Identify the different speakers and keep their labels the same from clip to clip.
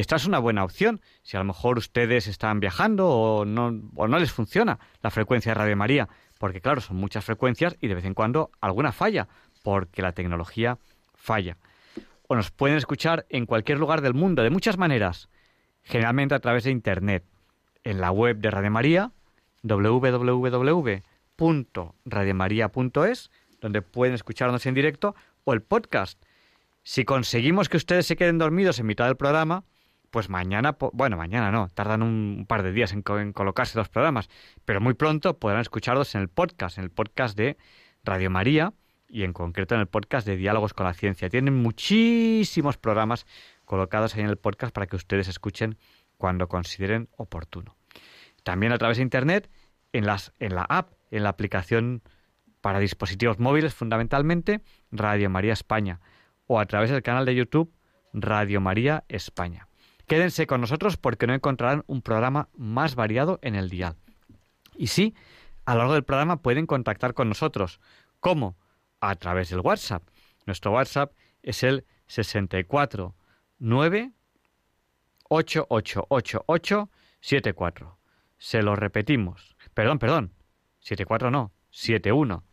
Speaker 1: esta es una buena opción. Si a lo mejor ustedes están viajando o no, o no les funciona la frecuencia de Radio María, porque claro, son muchas frecuencias y de vez en cuando alguna falla, porque la tecnología falla. O nos pueden escuchar en cualquier lugar del mundo, de muchas maneras, generalmente a través de Internet, en la web de Radio María, www.radiomaria.es, donde pueden escucharnos en directo, o el podcast. Si conseguimos que ustedes se queden dormidos en mitad del programa, pues mañana, bueno, mañana no, tardan un par de días en, colocarse los programas, pero muy pronto podrán escucharlos en el podcast, en el podcast de Radio María y en concreto en el podcast de Diálogos con la Ciencia. Tienen muchísimos programas colocados ahí en el podcast para que ustedes escuchen cuando consideren oportuno. También a través de Internet, en, las, en la app, en la aplicación para dispositivos móviles fundamentalmente, Radio María España, o a través del canal de YouTube Radio María España. Quédense con nosotros porque no encontrarán un programa más variado en el dial. Y sí, a lo largo del programa pueden contactar con nosotros. ¿Cómo? A través del WhatsApp. Nuestro WhatsApp es el 64 9 74. Se lo repetimos. Perdón, perdón. 74 no, 71.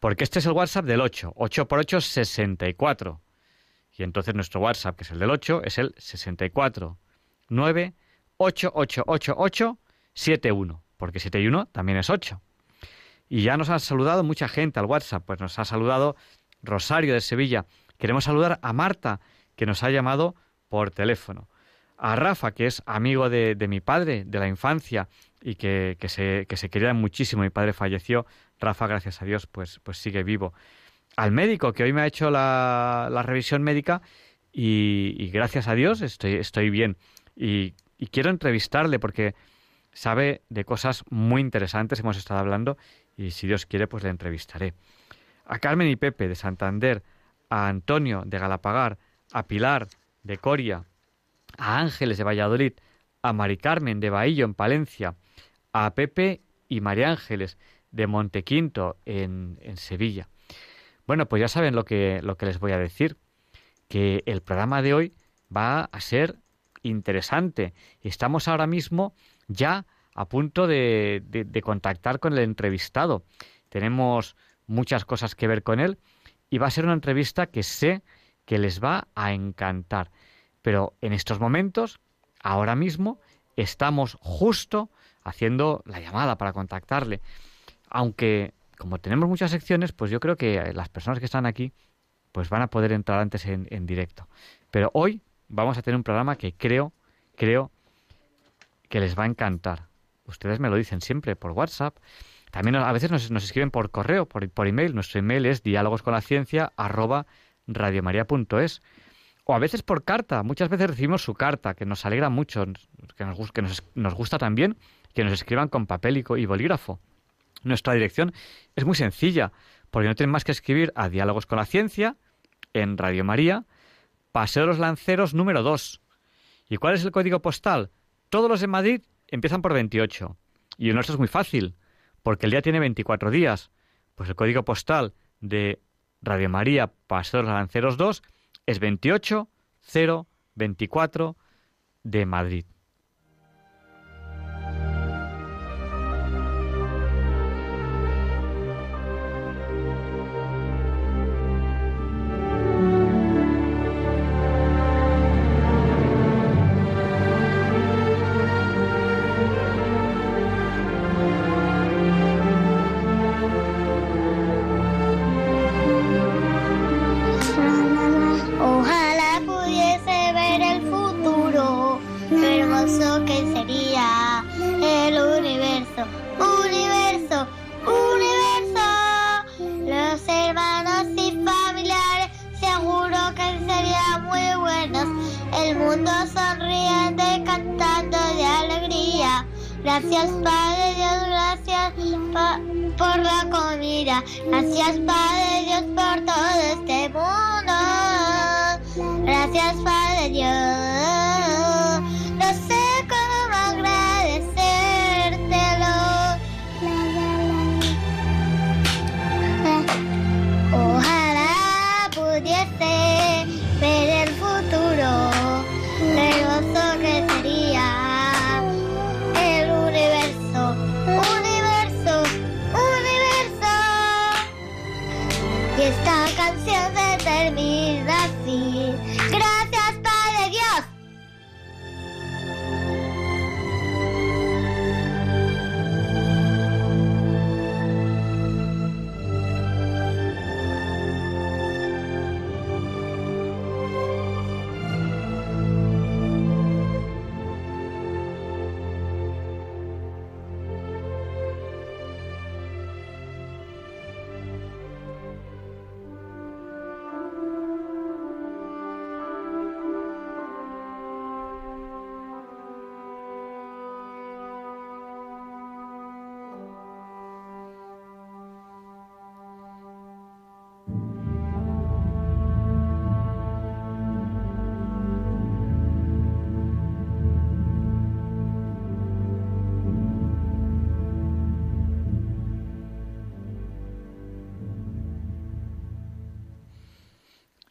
Speaker 1: Porque este es el WhatsApp del 8. 8 por 8, 64. Y entonces nuestro WhatsApp, que es el del 8, es el 64 9 71, porque 71 también es 8. Y ya nos ha saludado mucha gente al WhatsApp, pues nos ha saludado Rosario de Sevilla. Queremos saludar a Marta, que nos ha llamado por teléfono. A Rafa, que es amigo de, mi padre, de la infancia, y que, se, que se quería muchísimo. Mi padre falleció. Rafa, gracias a Dios, pues, pues sigue vivo al médico que hoy me ha hecho la, revisión médica y, gracias a Dios estoy, estoy bien. Y, quiero entrevistarle porque sabe de cosas muy interesantes, hemos estado hablando y si Dios quiere pues le entrevistaré. A Carmen y Pepe de Santander, a Antonio de Galapagar, a Pilar de Coria, a Ángeles de Valladolid, a Mari Carmen de Bahillo en Palencia, a Pepe y María Ángeles de Montequinto en, en Sevilla. Bueno, pues ya saben lo que, lo que les voy a decir, que el programa de hoy va a ser interesante. Estamos ahora mismo ya a punto de, de, contactar con el entrevistado. Tenemos muchas cosas que ver con él y va a ser una entrevista que sé que les va a encantar. Pero en estos momentos, ahora mismo, estamos justo haciendo la llamada para contactarle. Aunque como tenemos muchas secciones, pues yo creo que las personas que están aquí pues van a poder entrar antes en, directo. Pero hoy vamos a tener un programa que creo, creo que les va a encantar. Ustedes me lo dicen siempre por WhatsApp. También a veces nos, escriben por correo, por, por, email. Nuestro email es diálogosconlaciencia arroba radiomaria.es. O a veces por carta. Muchas veces recibimos su carta, que nos alegra mucho, que nos, que nos, nos gusta también que nos escriban con papel y bolígrafo. Nuestra dirección es muy sencilla, porque no tienen más que escribir a Diálogos con la Ciencia en Radio María, Paseo de los Lanceros número 2. ¿Y cuál es el código postal? Todos los de Madrid empiezan por 28. Y el nuestro es muy fácil, porque el día tiene 24 días. Pues el código postal de Radio María, Paseo de los Lanceros 2 es 28024 de Madrid.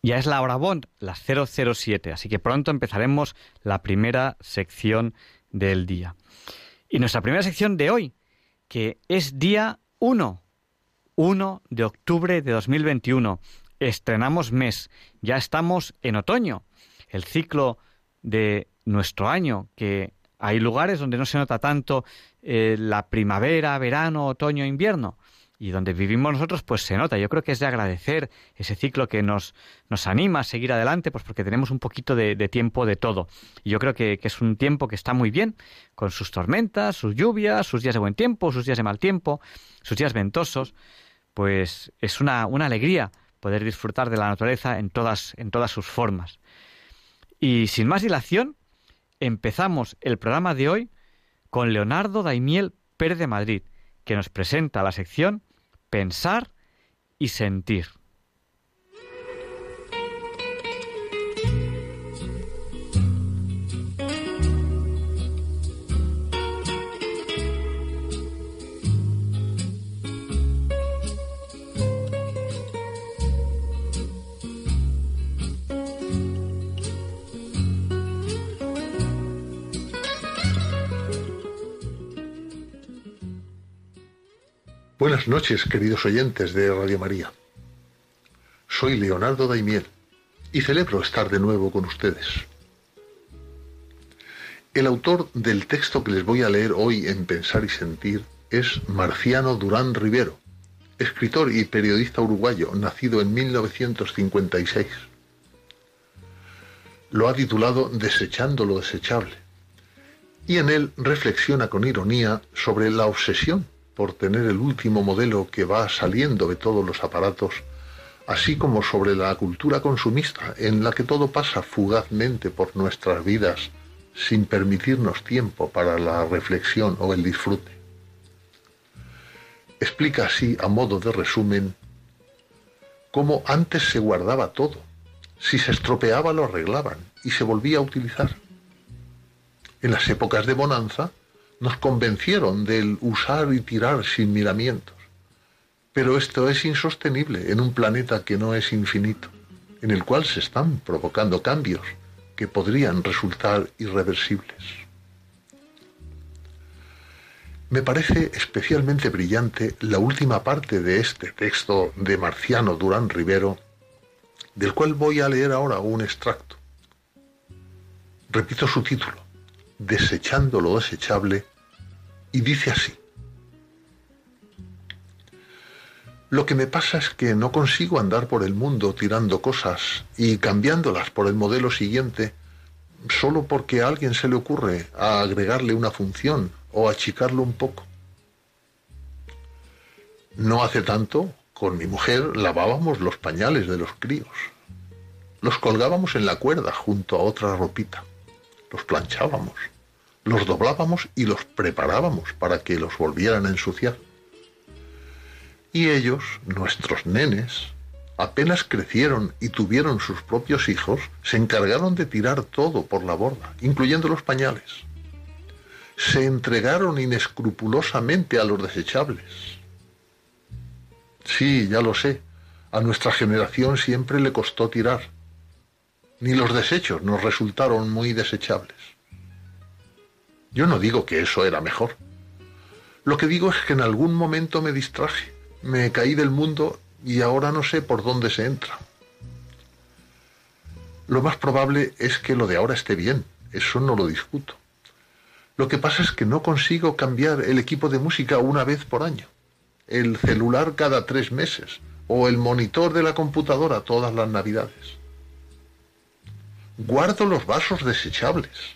Speaker 1: Ya es la hora Bond, las 007, así que pronto empezaremos la primera sección del día. Y nuestra primera sección de hoy, que es día 1, 1 de octubre de 2021. Estrenamos mes, ya estamos en otoño, el ciclo de nuestro año, que hay lugares donde no se nota tanto eh, la primavera, verano, otoño, invierno y donde vivimos nosotros, pues se nota. Yo creo que es de agradecer ese ciclo que nos, nos anima a seguir adelante, pues porque tenemos un poquito de, tiempo de todo. Y yo creo que, que, es un tiempo que está muy bien, con sus tormentas, sus lluvias, sus días de buen tiempo, sus días de mal tiempo, sus días ventosos. Pues es una, una alegría poder disfrutar de la naturaleza en todas, en todas sus formas. Y sin más dilación, empezamos el programa de hoy con Leonardo Daimiel Pérez de Madrid, que nos presenta la sección Pensar y Sentir.
Speaker 2: Buenas noches, queridos oyentes de Radio María. Soy Leonardo Daimiel y celebro estar de nuevo con ustedes. El autor del texto que les voy a leer hoy en Pensar y Sentir es Marciano Durán Rivero, escritor y periodista uruguayo, nacido en 1956. Lo ha titulado Desechando lo desechable, y en él reflexiona con ironía sobre la obsesión por tener el último modelo que va saliendo de todos los aparatos, así como sobre la cultura consumista en la que todo pasa fugazmente por nuestras vidas sin permitirnos tiempo para la reflexión o el disfrute. Explica así, a modo de resumen, cómo antes se guardaba todo, si se estropeaba lo arreglaban y se volvía a utilizar. En las épocas de bonanza, nos convencieron del usar y tirar sin miramientos. Pero esto es insostenible en un planeta que no es infinito, en el cual se están provocando cambios que podrían resultar irreversibles. Me parece especialmente brillante la última parte de este texto de Marciano Durán Rivero, del cual voy a leer ahora un extracto. Repito su título, desechando lo desechable, y dice así. Lo que me pasa es que no consigo andar por el mundo tirando cosas y cambiándolas por el modelo siguiente solo porque a alguien se le ocurre a agregarle una función o achicarlo un poco. No hace tanto, con mi mujer lavábamos los pañales de los críos. los colgábamos en la cuerda junto a otra ropita, los planchábamos, los doblábamos y los preparábamos para que los volvieran a ensuciar. Y ellos, nuestros nenes, apenas crecieron y tuvieron sus propios hijos, se encargaron de tirar todo por la borda, incluyendo los pañales. Se entregaron inescrupulosamente a los desechables. Sí, ya lo sé, a nuestra generación siempre le costó tirar. Ni los desechos nos resultaron muy desechables. Yo no digo que eso era mejor. Lo que digo es que en algún momento me distraje, me caí del mundo y ahora no sé por dónde se entra. Lo más probable es que lo de ahora esté bien, eso no lo discuto. Lo que pasa es que no consigo cambiar el equipo de música una vez por año, el celular cada tres meses o el monitor de la computadora todas las navidades. Guardo los vasos desechables.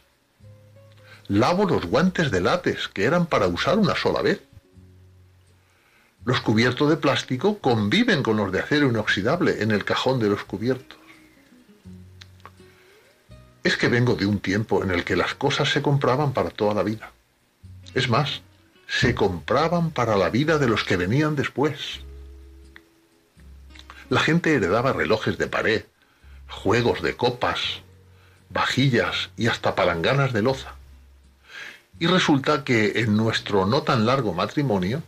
Speaker 2: Lavo los guantes de látex que eran para usar una sola vez. Los cubiertos de plástico conviven con los de acero inoxidable en el cajón de los cubiertos. Es que vengo de un tiempo en el que las cosas se compraban para toda la vida. Es más, se compraban para la vida de los que venían después. La gente heredaba relojes de pared, juegos de copas, vajillas y hasta palanganas de loza. Y resulta que en nuestro no tan largo matrimonio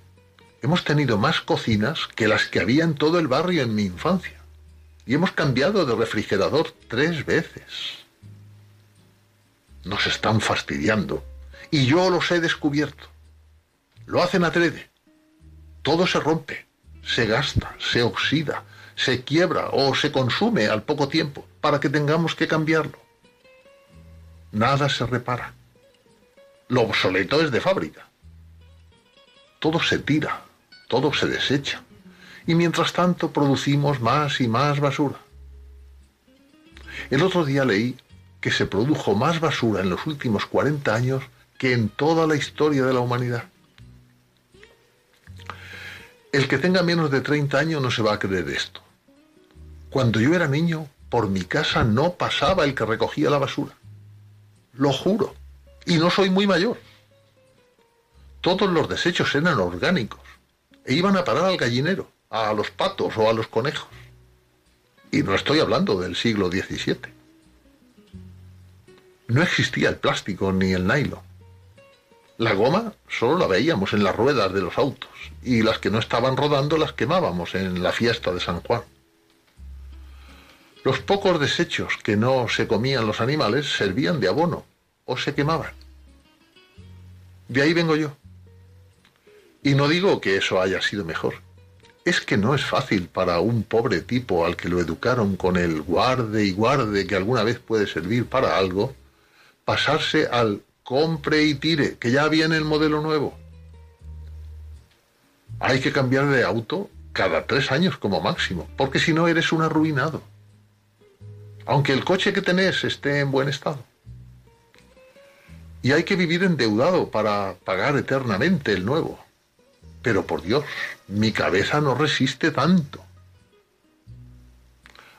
Speaker 2: Hemos tenido más cocinas que las que había en todo el barrio en mi infancia. Y hemos cambiado de refrigerador tres veces. Nos están fastidiando. Y yo los he descubierto. Lo hacen adrede. Todo se rompe, se gasta, se oxida, se quiebra o se consume al poco tiempo para que tengamos que cambiarlo. Nada se repara. Lo obsoleto es de fábrica. Todo se tira, todo se desecha. Y mientras tanto producimos más y más basura. El otro día leí que se produjo más basura en los últimos 40 años que en toda la historia de la humanidad. El que tenga menos de 30 años no se va a creer esto. Cuando yo era niño, por mi casa no pasaba el que recogía la basura. Lo juro. Y no soy muy mayor. Todos los desechos eran orgánicos e iban a parar al gallinero, a los patos o a los conejos. Y no estoy hablando del siglo XVII. No existía el plástico ni el nylon. La goma solo la veíamos en las ruedas de los autos y las que no estaban rodando las quemábamos en la fiesta de San Juan. Los pocos desechos que no se comían los animales servían de abono o se quemaban. De ahí vengo yo. Y no digo que eso haya sido mejor. Es que no es fácil para un pobre tipo al que lo educaron con el guarde y guarde que alguna vez puede servir para algo, pasarse al compre y tire, que ya viene el modelo nuevo. Hay que cambiar de auto cada tres años como máximo, porque si no eres un arruinado. Aunque el coche que tenés esté en buen estado. Y hay que vivir endeudado para pagar eternamente el nuevo. Pero por Dios, mi cabeza no resiste tanto.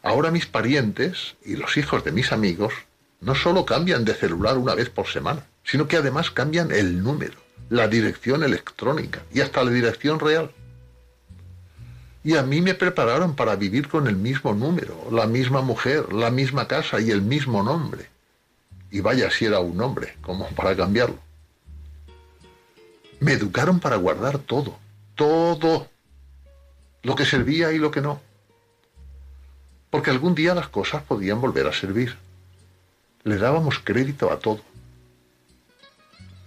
Speaker 2: Ahora mis parientes y los hijos de mis amigos no solo cambian de celular una vez por semana, sino que además cambian el número, la dirección electrónica y hasta la dirección real. Y a mí me prepararon para vivir con el mismo número, la misma mujer, la misma casa y el mismo nombre. Y vaya si era un nombre, como para cambiarlo. Me educaron para guardar todo, todo, lo que servía y lo que no. Porque algún día las cosas podían volver a servir. Le dábamos crédito a todo.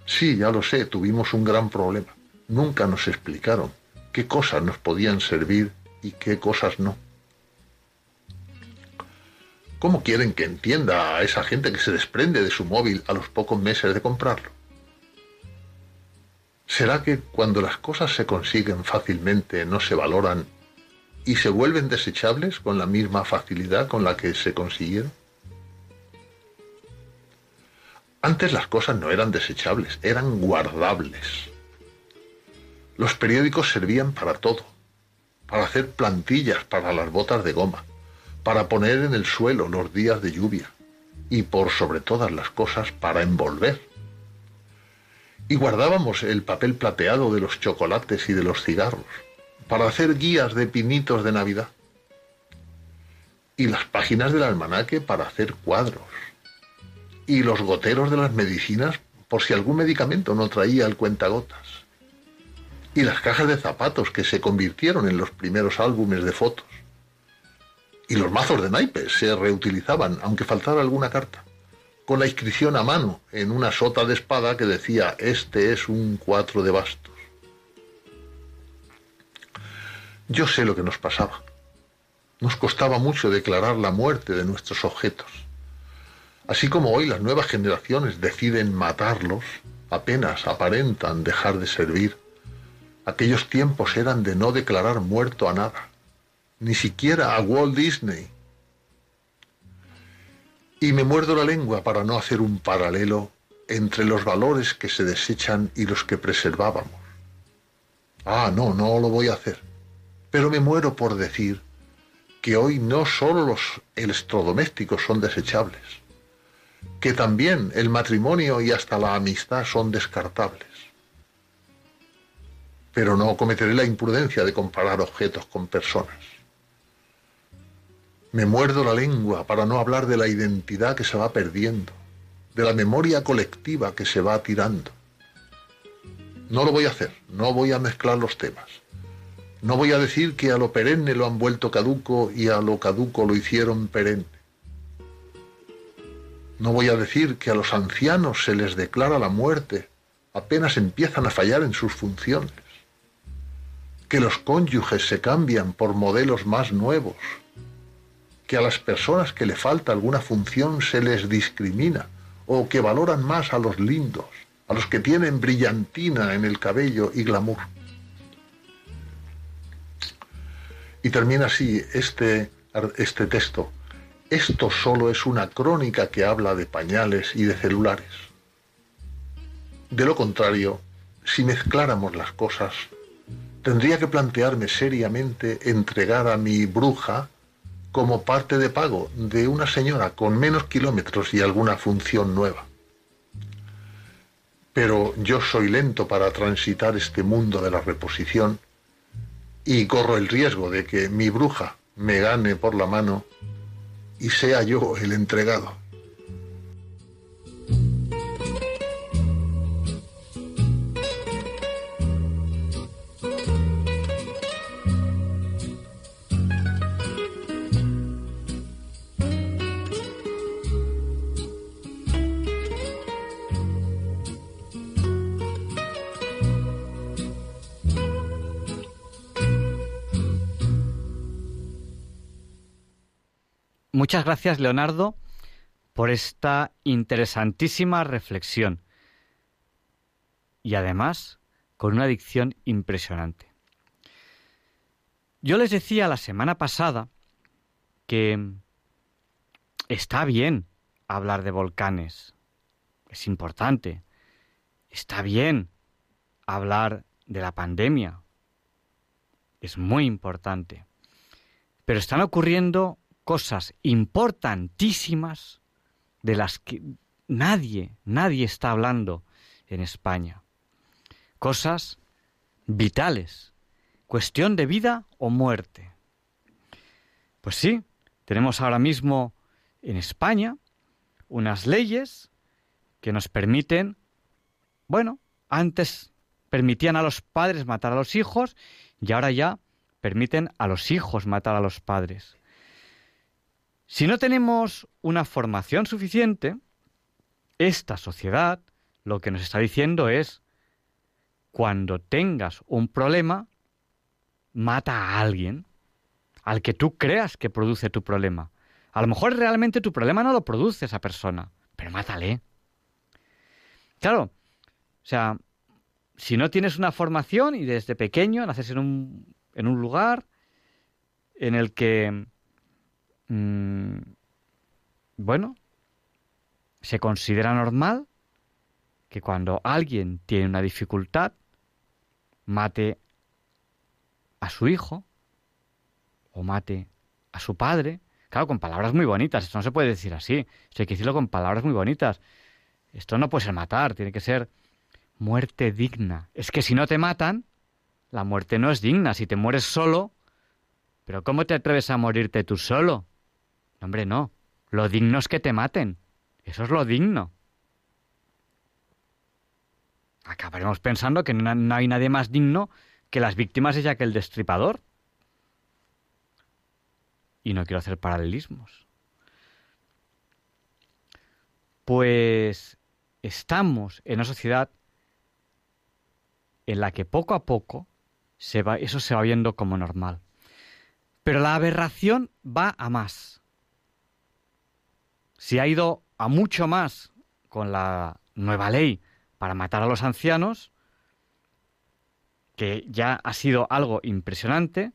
Speaker 2: Sí, ya lo sé, tuvimos un gran problema. Nunca nos explicaron qué cosas nos podían servir y qué cosas no. ¿Cómo quieren que entienda a esa gente que se desprende de su móvil a los pocos meses de comprarlo? ¿Será que cuando las cosas se consiguen fácilmente no se valoran y se vuelven desechables con la misma facilidad con la que se consiguieron? Antes las cosas no eran desechables, eran guardables. Los periódicos servían para todo, para hacer plantillas para las botas de goma, para poner en el suelo los días de lluvia y por sobre todas las cosas para envolver. Y guardábamos el papel plateado de los chocolates y de los cigarros para hacer guías de pinitos de Navidad. Y las páginas del almanaque para hacer cuadros. Y los goteros de las medicinas por si algún medicamento no traía el cuentagotas. Y las cajas de zapatos que se convirtieron en los primeros álbumes de fotos. Y los mazos de naipes se reutilizaban, aunque faltara alguna carta, con la inscripción a mano en una sota de espada que decía, este es un cuatro de bastos. Yo sé lo que nos pasaba. Nos costaba mucho declarar la muerte de nuestros objetos. Así como hoy las nuevas generaciones deciden matarlos, apenas aparentan dejar de servir. Aquellos tiempos eran de no declarar muerto a nada, ni siquiera a Walt Disney. Y me muerdo la lengua para no hacer un paralelo entre los valores que se desechan y los que preservábamos. Ah, no, no lo voy a hacer. Pero me muero por decir que hoy no solo los electrodomésticos son desechables, que también el matrimonio y hasta la amistad son descartables. Pero no cometeré la imprudencia de comparar objetos con personas. Me muerdo la lengua para no hablar de la identidad que se va perdiendo, de la memoria colectiva que se va tirando. No lo voy a hacer, no voy a mezclar los temas. No voy a decir que a lo perenne lo han vuelto caduco y a lo caduco lo hicieron perenne. No voy a decir que a los ancianos se les declara la muerte apenas empiezan a fallar en sus funciones. Que los cónyuges se cambian por modelos más nuevos. Que a las personas que le falta alguna función se les discrimina o que valoran más a los lindos, a los que tienen brillantina en el cabello y glamour. Y termina así este, este texto. Esto solo es una crónica que habla de pañales y de celulares. De lo contrario, si mezcláramos las cosas, tendría que plantearme seriamente entregar a mi bruja como parte de pago de una señora con menos kilómetros y alguna función nueva. Pero yo soy lento para transitar este mundo de la reposición y corro el riesgo de que mi bruja me gane por la mano y sea yo el entregado.
Speaker 1: Muchas gracias, Leonardo, por esta interesantísima reflexión. Y además, con una dicción impresionante. Yo les decía la semana pasada que está bien hablar de volcanes, es importante. Está bien hablar de la pandemia, es muy importante. Pero están ocurriendo cosas importantísimas de las que nadie, nadie está hablando en España. Cosas vitales, cuestión de vida o muerte. Pues sí, tenemos ahora mismo en España unas leyes que nos permiten, bueno, antes permitían a los padres matar a los hijos y ahora ya permiten a los hijos matar a los padres. Si no tenemos una formación suficiente, esta sociedad lo que nos está diciendo es, cuando tengas un problema, mata a alguien, al que tú creas que produce tu problema. A lo mejor realmente tu problema no lo produce esa persona, pero mátale. Claro, o sea, si no tienes una formación y desde pequeño naces en un, en un lugar en el que Mm, bueno, se considera normal que cuando alguien tiene una dificultad, mate a su hijo o mate a su padre Claro, con palabras muy bonitas. Esto no se puede decir así. Esto hay que decirlo con palabras muy bonitas. Esto no puede ser matar, tiene que ser muerte digna. Es que si no te matan, la muerte no es digna. Si te mueres solo, pero ¿cómo te atreves a morirte tú solo? Hombre, no. Lo digno es que te maten. Eso es lo digno. Acabaremos pensando que no, hay nadie más digno que las víctimas de Jack el Destripador. Y no quiero hacer paralelismos. Pues estamos en una sociedad en la que poco a poco eso se va viendo como normal. Pero la aberración va a más. Si ha ido a mucho más con la nueva ley para matar a los ancianos, que ya ha sido algo impresionante,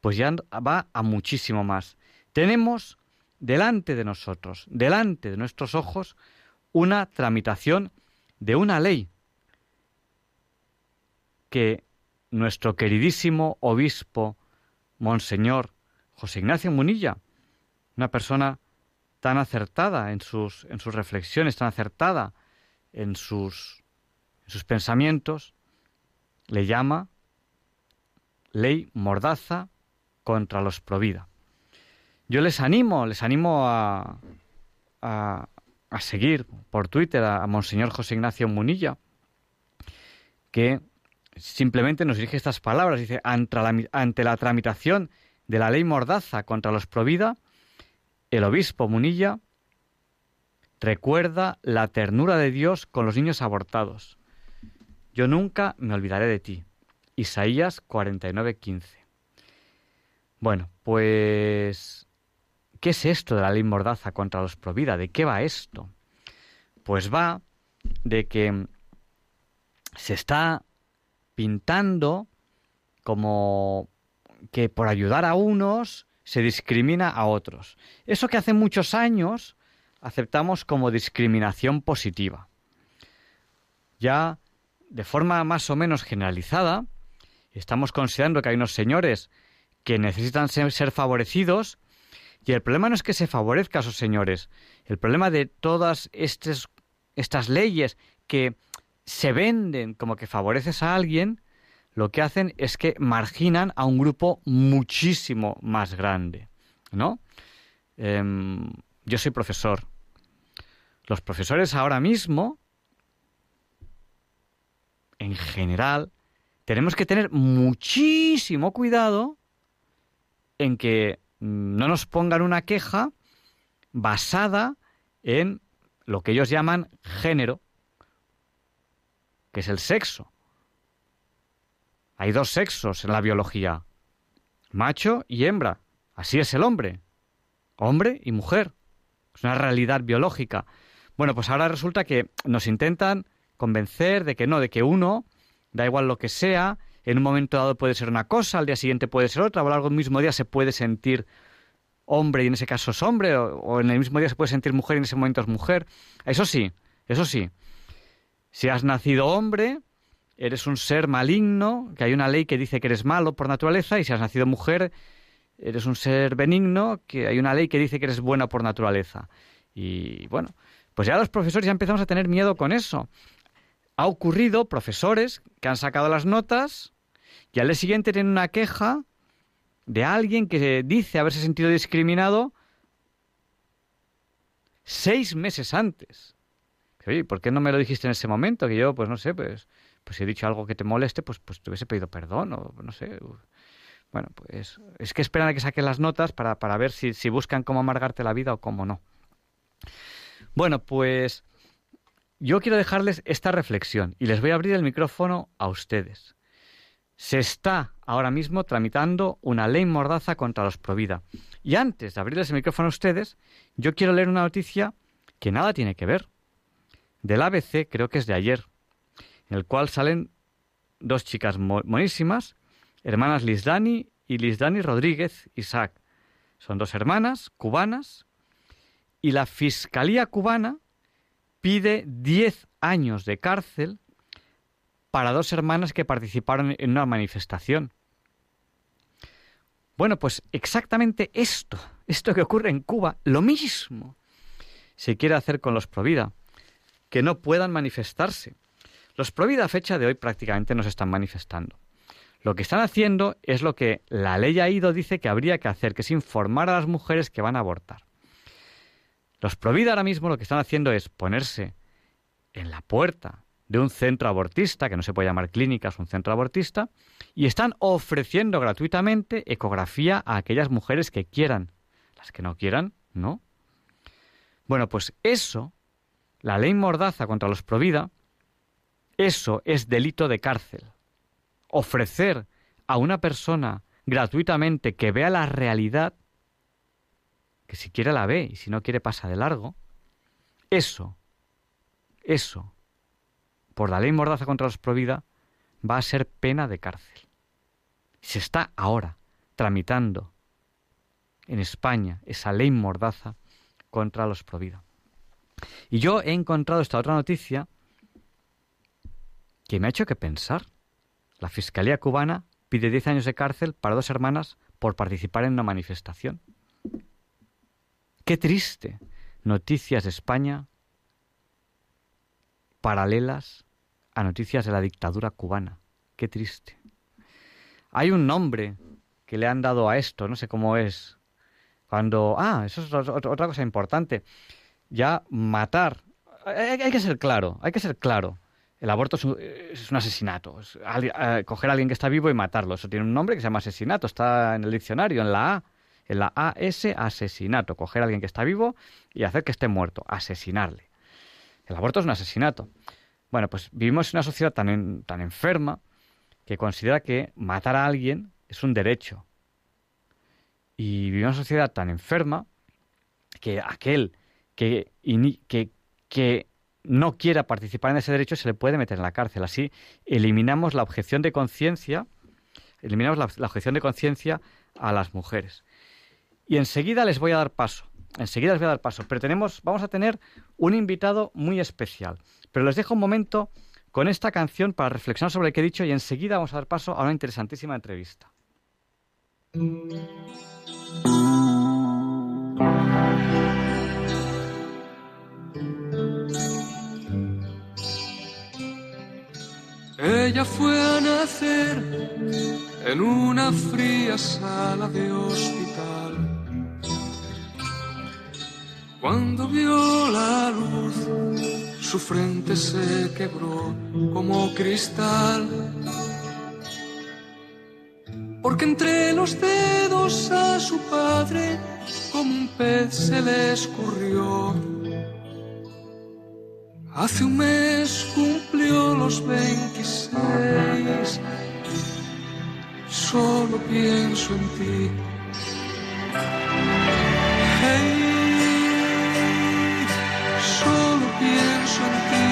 Speaker 1: pues ya va a muchísimo más. Tenemos delante de nosotros, delante de nuestros ojos, una tramitación de una ley que nuestro queridísimo obispo, Monseñor José Ignacio Munilla, una persona tan acertada en sus, en sus reflexiones, tan acertada en sus, en sus pensamientos, le llama ley mordaza contra los provida. Yo les animo, les animo a, a, seguir por Twitter a, Monseñor José Ignacio Munilla, que simplemente nos dirige estas palabras. Dice, ante la, ante la tramitación de la ley mordaza contra los provida, el obispo Munilla recuerda la ternura de Dios con los niños abortados. Yo nunca me olvidaré de ti. Isaías 49:15. Bueno, pues ¿qué es esto de la ley mordaza contra los provida? ¿De qué va esto? Pues va de que se está pintando como que por ayudar a unos se discrimina a otros. Eso que hace muchos años aceptamos como discriminación positiva. Ya de forma más o menos generalizada, estamos considerando que hay unos señores que necesitan ser, favorecidos y el problema no es que se favorezca a esos señores, el problema de todas estas leyes que se venden como que favoreces a alguien, lo que hacen es que marginan a un grupo muchísimo más grande, ¿no? Em, yo soy profesor. Los profesores ahora mismo, en general, tenemos que tener muchísimo cuidado en que no nos pongan una queja basada en lo que ellos llaman género, que es el sexo. Hay dos sexos en la biología, macho y hembra. Así es el hombre, hombre y mujer. Es una realidad biológica. Bueno, pues ahora resulta que nos intentan convencer de que no, de que uno, da igual lo que sea, en un momento dado puede ser una cosa, al día siguiente puede ser otra, o a lo mismo día se puede sentir hombre y en ese caso es hombre, o, o, en el mismo día se puede sentir mujer y en ese momento es mujer. Eso sí, eso sí. Si has nacido hombre, eres un ser maligno, que hay una ley que dice que eres malo por naturaleza, y si has nacido mujer, eres un ser benigno, que hay una ley que dice que eres buena por naturaleza. Y bueno, pues ya los profesores ya empezamos a tener miedo con eso. Ha ocurrido profesores que han sacado las notas y al día siguiente tienen una queja de alguien que dice haberse sentido discriminado seis meses antes. Oye, ¿por qué no me lo dijiste en ese momento? Que yo, pues no sé, pues pues si he dicho algo que te moleste, pues, pues te hubiese pedido perdón o no sé. Bueno, pues es que esperan a que saquen las notas para, para ver si, si buscan cómo amargarte la vida o cómo no. Bueno, pues yo quiero dejarles esta reflexión y les voy a abrir el micrófono a ustedes. Se está ahora mismo tramitando una ley mordaza contra los Provida. Y antes de abrirles el micrófono a ustedes, yo quiero leer una noticia que nada tiene que ver. Del ABC, creo que es de ayer, en el cual salen dos chicas monísimas, hermanas Lizdani y Lizdani Rodríguez Isaac. Son dos hermanas cubanas y la Fiscalía cubana pide 10 años de cárcel para dos hermanas que participaron en una manifestación. Bueno, pues exactamente esto, esto que ocurre en Cuba, lo mismo se quiere hacer con los Provida, que no puedan manifestarse. Los Provida a fecha de hoy prácticamente no se están manifestando. Lo que están haciendo es lo que la ley AIDO dice que habría que hacer, que es informar a las mujeres que van a abortar. Los Provida ahora mismo lo que están haciendo es ponerse en la puerta de un centro abortista, que no se puede llamar clínica, es un centro abortista, y están ofreciendo gratuitamente ecografía a aquellas mujeres que quieran. Las que no quieran, no. Bueno, pues eso, la ley Mordaza contra los Provida, eso es delito de cárcel. Ofrecer a una persona gratuitamente que vea la realidad, que si quiere la ve y si no quiere pasa de largo, eso, eso, por la ley Mordaza contra los Provida, va a ser pena de cárcel. Se está ahora tramitando en España esa ley Mordaza contra los Provida. Y yo he encontrado esta otra noticia que me ha hecho que pensar. La Fiscalía cubana pide 10 años de cárcel para dos hermanas por participar en una manifestación. Qué triste. Noticias de España paralelas a noticias de la dictadura cubana. Qué triste. Hay un nombre que le han dado a esto, no sé cómo es. Cuando... Ah, eso es otra cosa importante. Ya matar. Hay, que ser claro, hay que ser claro. El aborto es un, asesinato. Es eh, coger a alguien que está vivo y matarlo. Eso tiene un nombre que se llama asesinato. Está en el diccionario, en la A. En la A S, asesinato. Coger a alguien que está vivo y hacer que esté muerto. Asesinarle. El aborto es un asesinato. Bueno, pues vivimos en una sociedad tan, tan enferma que considera que matar a alguien es un derecho. Y vivimos en una sociedad tan enferma que aquel que, que, que no quiera participar en ese derecho se le puede meter en la cárcel. Así eliminamos la objeción de conciencia, eliminamos la, objeción de conciencia a las mujeres. Y enseguida les voy a dar paso. Enseguida les voy a dar paso. Pero tenemos, vamos a tener un invitado muy especial. Pero les dejo un momento con esta canción para reflexionar sobre lo que he dicho y enseguida vamos a dar paso a una interesantísima entrevista.
Speaker 3: Ella fue a nacer en una fría sala de hospital. Cuando vio la luz, su frente se quebró como cristal. Porque entre los dedos a su padre, como un pez se le escurrió Hace un mes cumplió los 26. Solo pienso en ti. Hey, solo pienso en ti.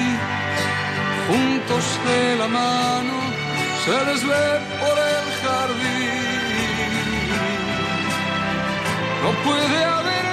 Speaker 3: Juntos de la mano se les ve por el jardín. No puede haber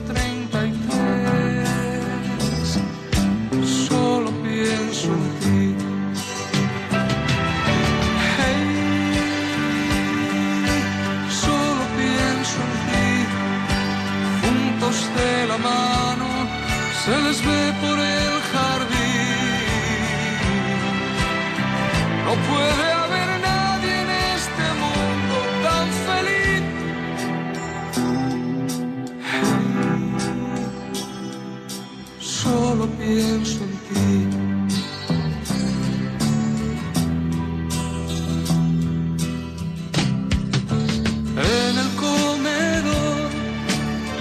Speaker 3: puede haber nadie en este mundo tan feliz. Solo pienso en ti. En el comedor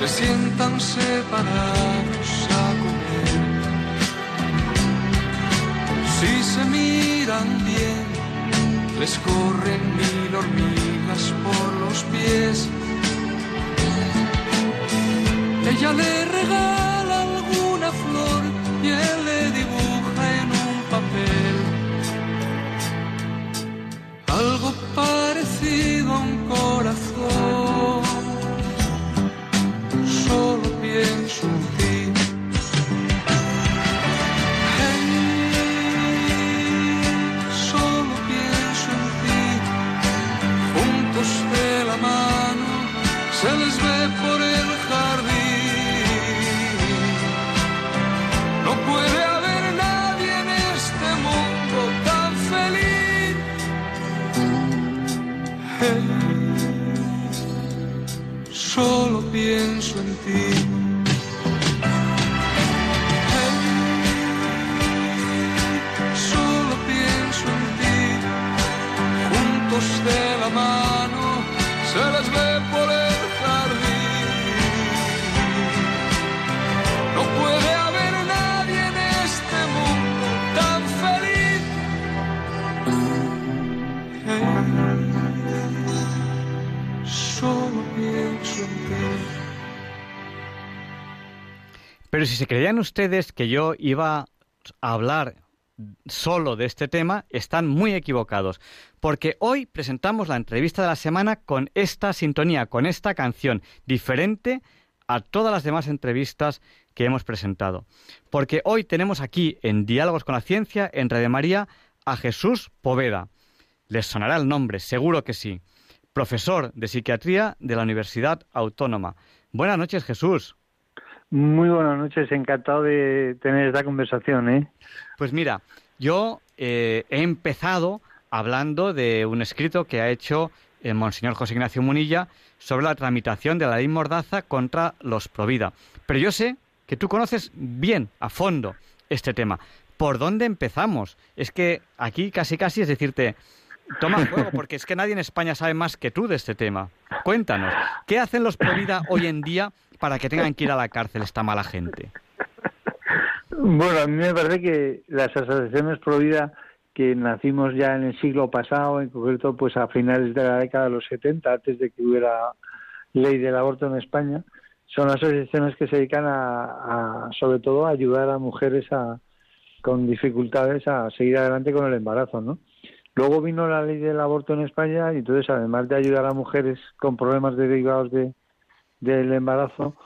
Speaker 3: le sientan separados les corren mil hormigas por los pies. Ella le regala se
Speaker 1: creían ustedes que yo iba a hablar solo de este tema, están muy equivocados, porque hoy presentamos la entrevista de la semana con esta sintonía, con esta canción, diferente a todas las demás entrevistas que hemos presentado. Porque hoy tenemos aquí en Diálogos con la Ciencia, en Radio María, a Jesús Poveda. Les sonará el nombre, seguro que sí. Profesor de Psiquiatría de la Universidad Autónoma. Buenas noches, Jesús.
Speaker 4: Muy buenas noches, encantado de tener esta conversación, ¿eh?
Speaker 1: Pues mira, yo eh, he empezado hablando de un escrito que ha hecho el Monseñor José Ignacio Munilla sobre la tramitación de la ley Mordaza contra los Provida. Pero yo sé que tú conoces bien, a fondo, este tema. ¿Por dónde empezamos? Es que aquí casi casi es decirte, toma fuego, porque es que nadie en España sabe más que tú de este tema. Cuéntanos, ¿qué hacen los Provida hoy en día para que tengan que ir a la cárcel esta mala gente?
Speaker 4: Bueno, a mí me parece que las asociaciones pro vida que nacimos ya en el siglo pasado, en concreto pues a finales de la década de los 70, antes de que hubiera ley del aborto en España, son asociaciones que se dedican a, a sobre todo a ayudar a mujeres a, con dificultades a seguir adelante con el embarazo, ¿no? Luego vino la ley del aborto en España y entonces además de ayudar a mujeres con problemas derivados de, del embarazo,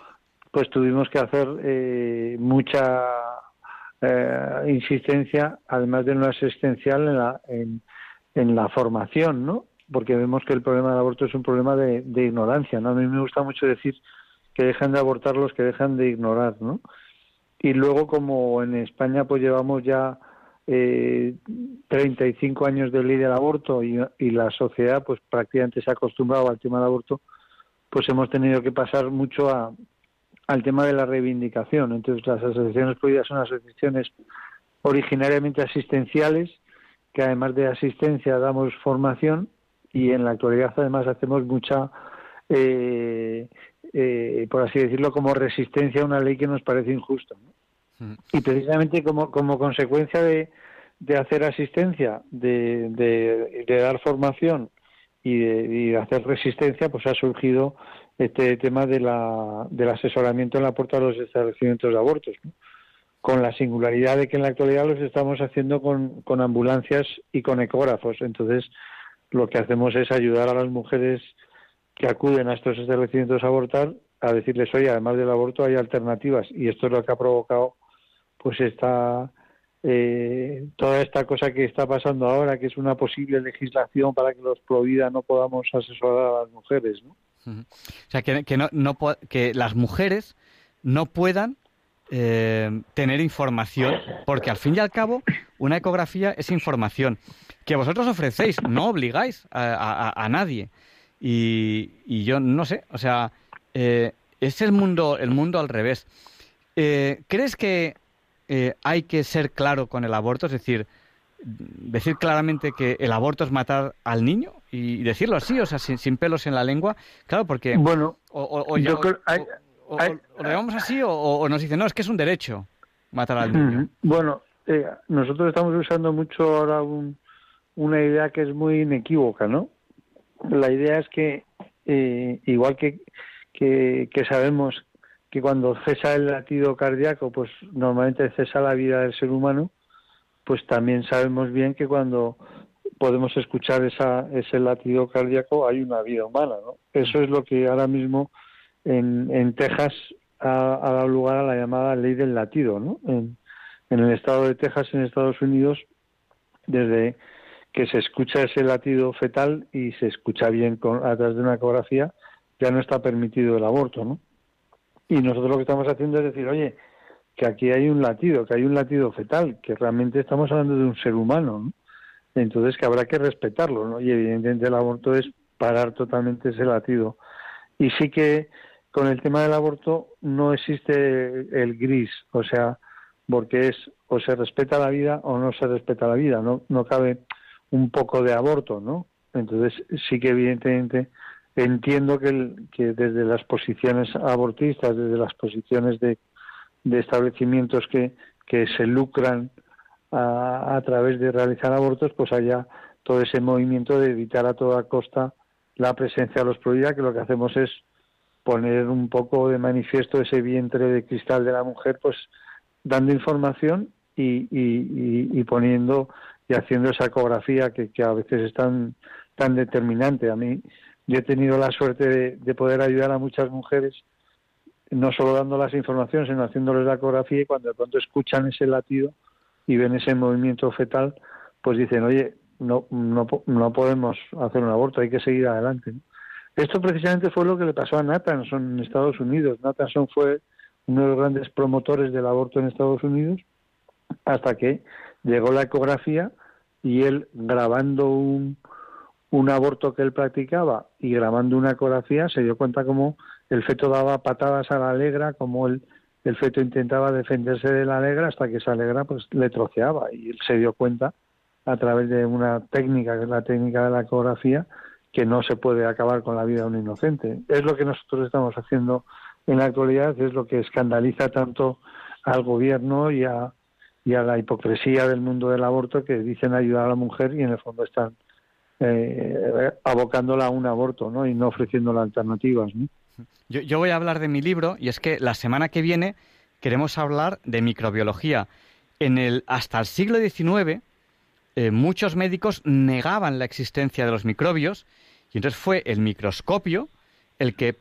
Speaker 4: pues tuvimos que hacer eh, mucha eh, insistencia, además de una asistencial, en la, en, la formación, ¿no? Porque vemos que el problema del aborto es un problema de, de, ignorancia, ¿no? A mí me gusta mucho decir que dejan de abortar los que dejan de ignorar, ¿no? Y luego, como en España, pues llevamos ya eh, 35 años de ley del aborto y, la sociedad, pues prácticamente se ha acostumbrado al tema del aborto, pues hemos tenido que pasar mucho a, al tema de la reivindicación. Entonces, las asociaciones prohibidas son asociaciones originariamente asistenciales, que además de asistencia damos formación y en la actualidad además hacemos mucha, eh, eh, por así decirlo, como resistencia a una ley que nos parece injusta. Y precisamente como, como consecuencia de, de hacer asistencia, de, de, dar formación y de, hacer resistencia, pues ha surgido este tema de la, del asesoramiento en la puerta de los establecimientos de abortos, con la singularidad de que en la actualidad los estamos haciendo con, con ambulancias y con ecógrafos. Entonces, lo que hacemos es ayudar a las mujeres que acuden a estos establecimientos a abortar a decirles, oye, además del aborto hay alternativas. Y esto es lo que ha provocado pues esta eh, toda esta cosa que está pasando ahora, que es una posible legislación para que los pro vida no podamos asesorar a las mujeres, ¿no?
Speaker 1: O sea, que, que, no, que las mujeres no puedan eh, tener información, porque al fin y al cabo una ecografía es información que vosotros ofrecéis, no obligáis a, a, nadie. Y, y, yo no sé, o sea, eh, es el mundo, el mundo al revés. ¿Crees que eh, hay que ser claro con el aborto? Es decir, decir claramente que el aborto es matar al niño y decirlo así, o sea, sin, sin pelos en la lengua. Claro, porque.
Speaker 4: Bueno,
Speaker 1: o, o, o,
Speaker 4: creo, hay,
Speaker 1: o, lo llamamos así o, nos dicen, no, es que es un derecho matar al niño.
Speaker 4: Bueno, eh, nosotros estamos usando mucho ahora una idea que es muy inequívoca, ¿no? La idea es que, eh, igual que, que, que sabemos que cuando cesa el latido cardíaco, pues normalmente cesa la vida del ser humano, pues también sabemos bien que cuando podemos escuchar esa, ese latido cardíaco hay una vida humana. ¿no? Eso es lo que ahora mismo en, en Texas ha, dado lugar a la llamada ley del latido. ¿no? En, en el estado de Texas, en Estados Unidos, desde que se escucha ese latido fetal y se escucha bien con, a través de una ecografía, ya no está permitido el aborto. ¿no? Y nosotros lo que estamos haciendo es decir, oye, que aquí hay un latido, que hay un latido fetal, que realmente estamos hablando de un ser humano, ¿no? Entonces que habrá que respetarlo. Y evidentemente el aborto es parar totalmente ese latido. Y sí que con el tema del aborto no existe el gris, o sea, porque es o se respeta la vida o no se respeta la vida, no, no cabe un poco de aborto, ¿no? Entonces sí que evidentemente entiendo que, desde las posiciones abortistas, desde las posiciones de, establecimientos que, que se lucran a, través de realizar abortos, pues haya todo ese movimiento de evitar a toda costa la presencia de los prohibida, que lo que hacemos es poner un poco de manifiesto ese vientre de cristal de la mujer, pues dando información y, y, y, poniendo y haciendo esa ecografía que, que a veces es tan, tan determinante. A mí yo he tenido la suerte de, poder ayudar a muchas mujeres, no solo dando las informaciones, sino haciéndoles la ecografía y cuando de pronto escuchan ese latido y ven ese movimiento fetal, pues dicen, oye, no, no, no podemos hacer un aborto, hay que seguir adelante. Esto precisamente fue lo que le pasó a Nathanson en Estados Unidos. Nathanson fue uno de los grandes promotores del aborto en Estados Unidos hasta que llegó la ecografía y él grabando un, un aborto que él practicaba y grabando una ecografía se dio cuenta como el feto daba patadas a la alegra, como el, el feto intentaba defenderse de la alegra hasta que esa alegra pues le troceaba y él se dio cuenta a través de una técnica que es la técnica de la ecografía que no se puede acabar con la vida de un inocente. Es lo que nosotros estamos haciendo en la actualidad, es lo que escandaliza tanto al gobierno y a, y a la hipocresía del mundo del aborto que dicen ayudar a la mujer y en el fondo están eh, abocándola a un aborto ¿no? y no ofreciéndole alternativas.
Speaker 1: Yo, voy a hablar de mi libro y es que la semana que viene queremos hablar de microbiología. En el, hasta el siglo XIX eh, muchos médicos negaban la existencia de los microbios y entonces fue el microscopio el que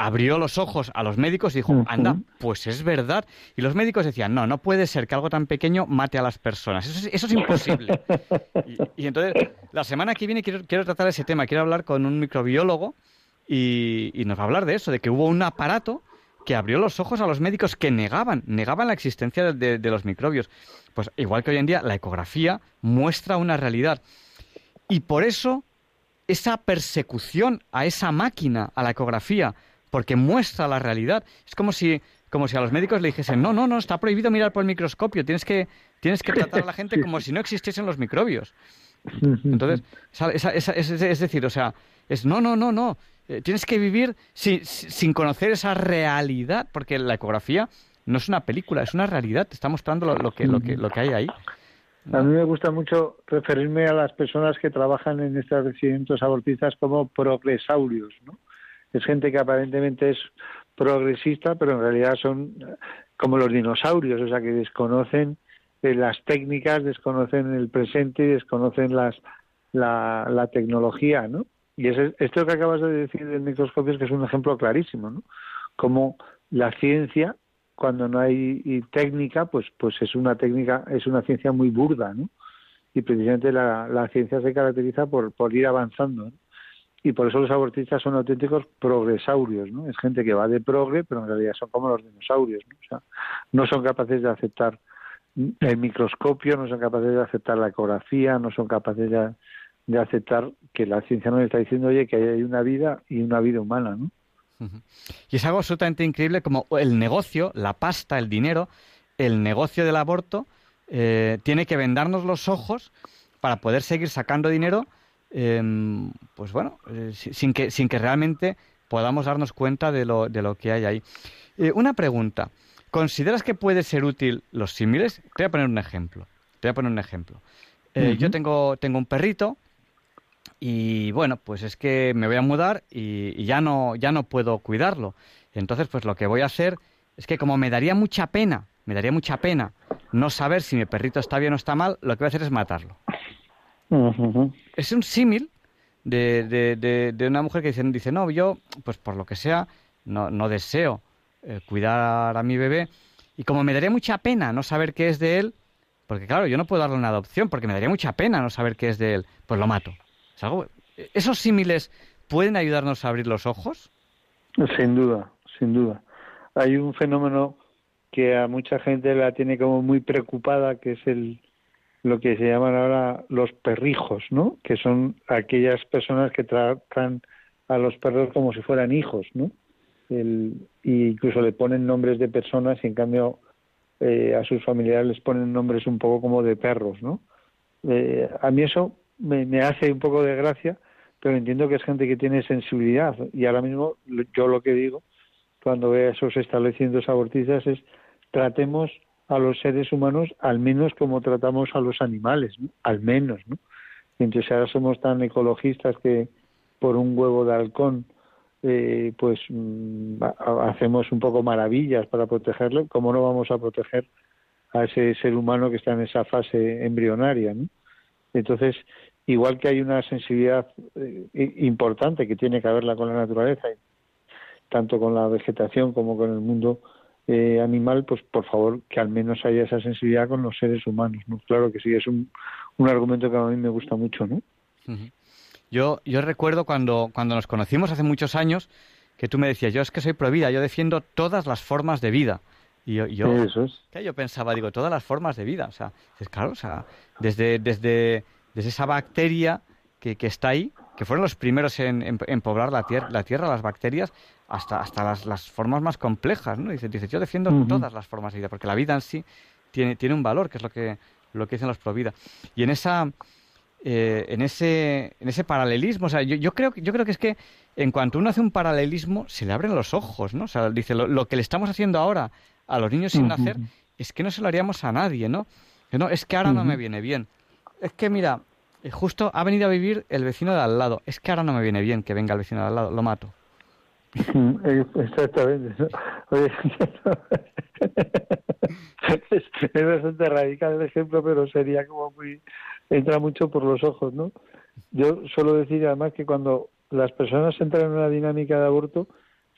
Speaker 1: abrió los ojos a los médicos y dijo, anda, pues es verdad. Y los médicos decían, no, no puede ser que algo tan pequeño mate a las personas. Eso es, imposible. y, entonces, la semana que viene quiero, tratar ese tema. Quiero hablar con un microbiólogo y, nos va a hablar de eso, de que hubo un aparato que abrió los ojos a los médicos que negaban, negaban la existencia de, de los microbios. Pues igual que hoy en día, la ecografía muestra una realidad. Y por eso, esa persecución a esa máquina, a la ecografía, porque muestra la realidad. Es como si, como si a los médicos le dijesen, no, no, no, está prohibido mirar por el microscopio, tienes que, tienes que tratar a la gente como si no existiesen los microbios. Entonces, es, decir, o sea, es no, no, no, no, eh, tienes que vivir sin conocer esa realidad, porque la ecografía no es una película, es una realidad, te está mostrando lo, que, lo, que, lo que hay ahí.
Speaker 4: A mí me gusta mucho referirme a las personas que trabajan en establecimientos abortistas como progresaurios, ¿no? Es gente que aparentemente es progresista, pero en realidad son como los dinosaurios, o sea, que desconocen eh, las técnicas, desconocen el presente y desconocen las, la, la tecnología, ¿no? Y es, esto que acabas de decir del microscopio es que es un ejemplo clarísimo, ¿no? Como la ciencia, cuando no hay técnica, pues, pues es una técnica, es una ciencia muy burda, ¿no? Y precisamente la, la ciencia se caracteriza por, por ir avanzando, ¿no? Y por eso los abortistas son auténticos progresaurios, ¿no? Es gente que va de progre, pero en realidad son como los dinosaurios, ¿no? O sea, no son capaces de aceptar el microscopio, no son capaces de aceptar la ecografía, no son capaces de, de aceptar que la ciencia nos está diciendo, oye, que hay una vida y una vida humana, ¿no?
Speaker 1: Y es algo absolutamente increíble como el negocio, la pasta, el dinero, el negocio del aborto, eh, tiene que vendarnos los ojos para poder seguir sacando dinero Em, pues bueno, eh, sin, que, sin que realmente podamos darnos cuenta de lo, de lo que hay ahí. Eh, una pregunta. ¿Consideras que puede ser útil los símiles? Te voy a poner un ejemplo. Te voy a poner un ejemplo. Eh, yo tengo, tengo un perrito y bueno, pues es que me voy a mudar y, y, ya no ya no puedo cuidarlo. Entonces, pues lo que voy a hacer es que como me daría mucha pena, me daría mucha pena no saber si mi perrito está bien o está mal, lo que voy a hacer es matarlo. Es un símil de, de, de, una mujer que dice, dice, no, yo, pues por lo que sea, no, no deseo eh, cuidar a mi bebé. Y como me daría mucha pena no saber qué es de él, porque claro, yo no puedo darle una adopción, porque me daría mucha pena no saber qué es de él, pues lo mato. ¿Esos símiles pueden ayudarnos a abrir los ojos?
Speaker 4: Sin duda, sin duda. Hay un fenómeno que a mucha gente la tiene como muy preocupada, que es el lo que se llaman ahora los perrijos, ¿no? Que son aquellas personas que tratan a los perros como si fueran hijos, ¿no? El, y incluso le ponen nombres de personas y en cambio eh, a sus familiares les ponen nombres un poco como de perros, ¿no? Eh, a mí eso me, me hace un poco de gracia, pero entiendo que es gente que tiene sensibilidad y ahora mismo yo lo que digo cuando veo esos establecimientos abortistas es tratemos a los seres humanos al menos como tratamos a los animales, al menos, ¿no? entonces ahora somos tan ecologistas que por un huevo de halcón eh, pues mm, hacemos un poco maravillas para protegerlo, ¿cómo no vamos a proteger a ese ser humano que está en esa fase embrionaria? ¿no? Entonces, igual que hay una sensibilidad eh, importante que tiene que haberla con la naturaleza, tanto con la vegetación como con el mundo eh, animal, pues por favor que al menos haya esa sensibilidad con los seres humanos, ¿no? Claro que sí, es un, un argumento que a mí me gusta mucho, ¿no?
Speaker 1: Yo, yo recuerdo cuando, cuando nos conocimos hace muchos años que tú me decías, yo es que soy prohibida, yo defiendo todas las formas de vida. Y yo, yo, yo pensaba, digo, todas las formas de vida. O sea, es claro, o sea, desde, desde, desde esa bacteria que, que está ahí, que fueron los primeros en, en, poblar la, tierra la tierra, las bacterias, hasta, hasta las, las formas más complejas, ¿no? Dice, dice yo defiendo todas las formas de vida, porque la vida en sí tiene, tiene un valor, que es lo que, lo que dicen los pro vida. Y en esa... Eh, en ese en ese paralelismo, o sea, yo, yo creo yo creo que es que en cuanto uno hace un paralelismo se le abren los ojos, ¿no? O sea, dice lo, que le estamos haciendo ahora a los niños sin nacer es que no se lo haríamos a nadie, ¿no? no es que ahora no me viene bien. Es que mira, eh, justo ha venido a vivir el vecino de al lado. Es que ahora no me viene bien que venga el vecino de al lado, lo mato.
Speaker 4: Exactamente. Oye, es, es, bastante radical el ejemplo, pero sería como muy. entra mucho por los ojos, ¿no? Yo suelo decir además que cuando las personas entran en una dinámica de aborto,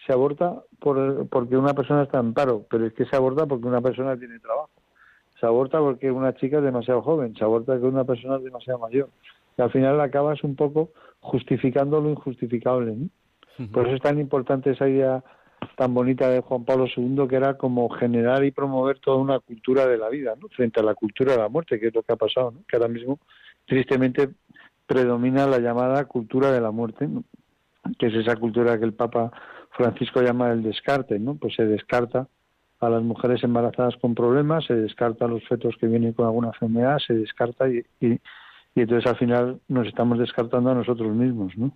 Speaker 4: se aborta por, porque una persona está en paro, pero es que se aborta porque una persona tiene trabajo. Se aborta porque una chica es demasiado joven, se aborta porque una persona es demasiado mayor. Y al final acabas un poco justificando lo injustificable, ¿no? Por eso es tan importante esa idea tan bonita de Juan Pablo II, que era como generar y promover toda una cultura de la vida, ¿no? frente a la cultura de la muerte, que es lo que ha pasado, que ahora mismo, tristemente, predomina la llamada cultura de la muerte, que es esa cultura que el Papa Francisco llama el descarte, ¿no? pues se descarta a las mujeres embarazadas con problemas, se descarta a los fetos que vienen con alguna enfermedad, se descarta y, y, y entonces al final nos estamos descartando a nosotros mismos, ¿no?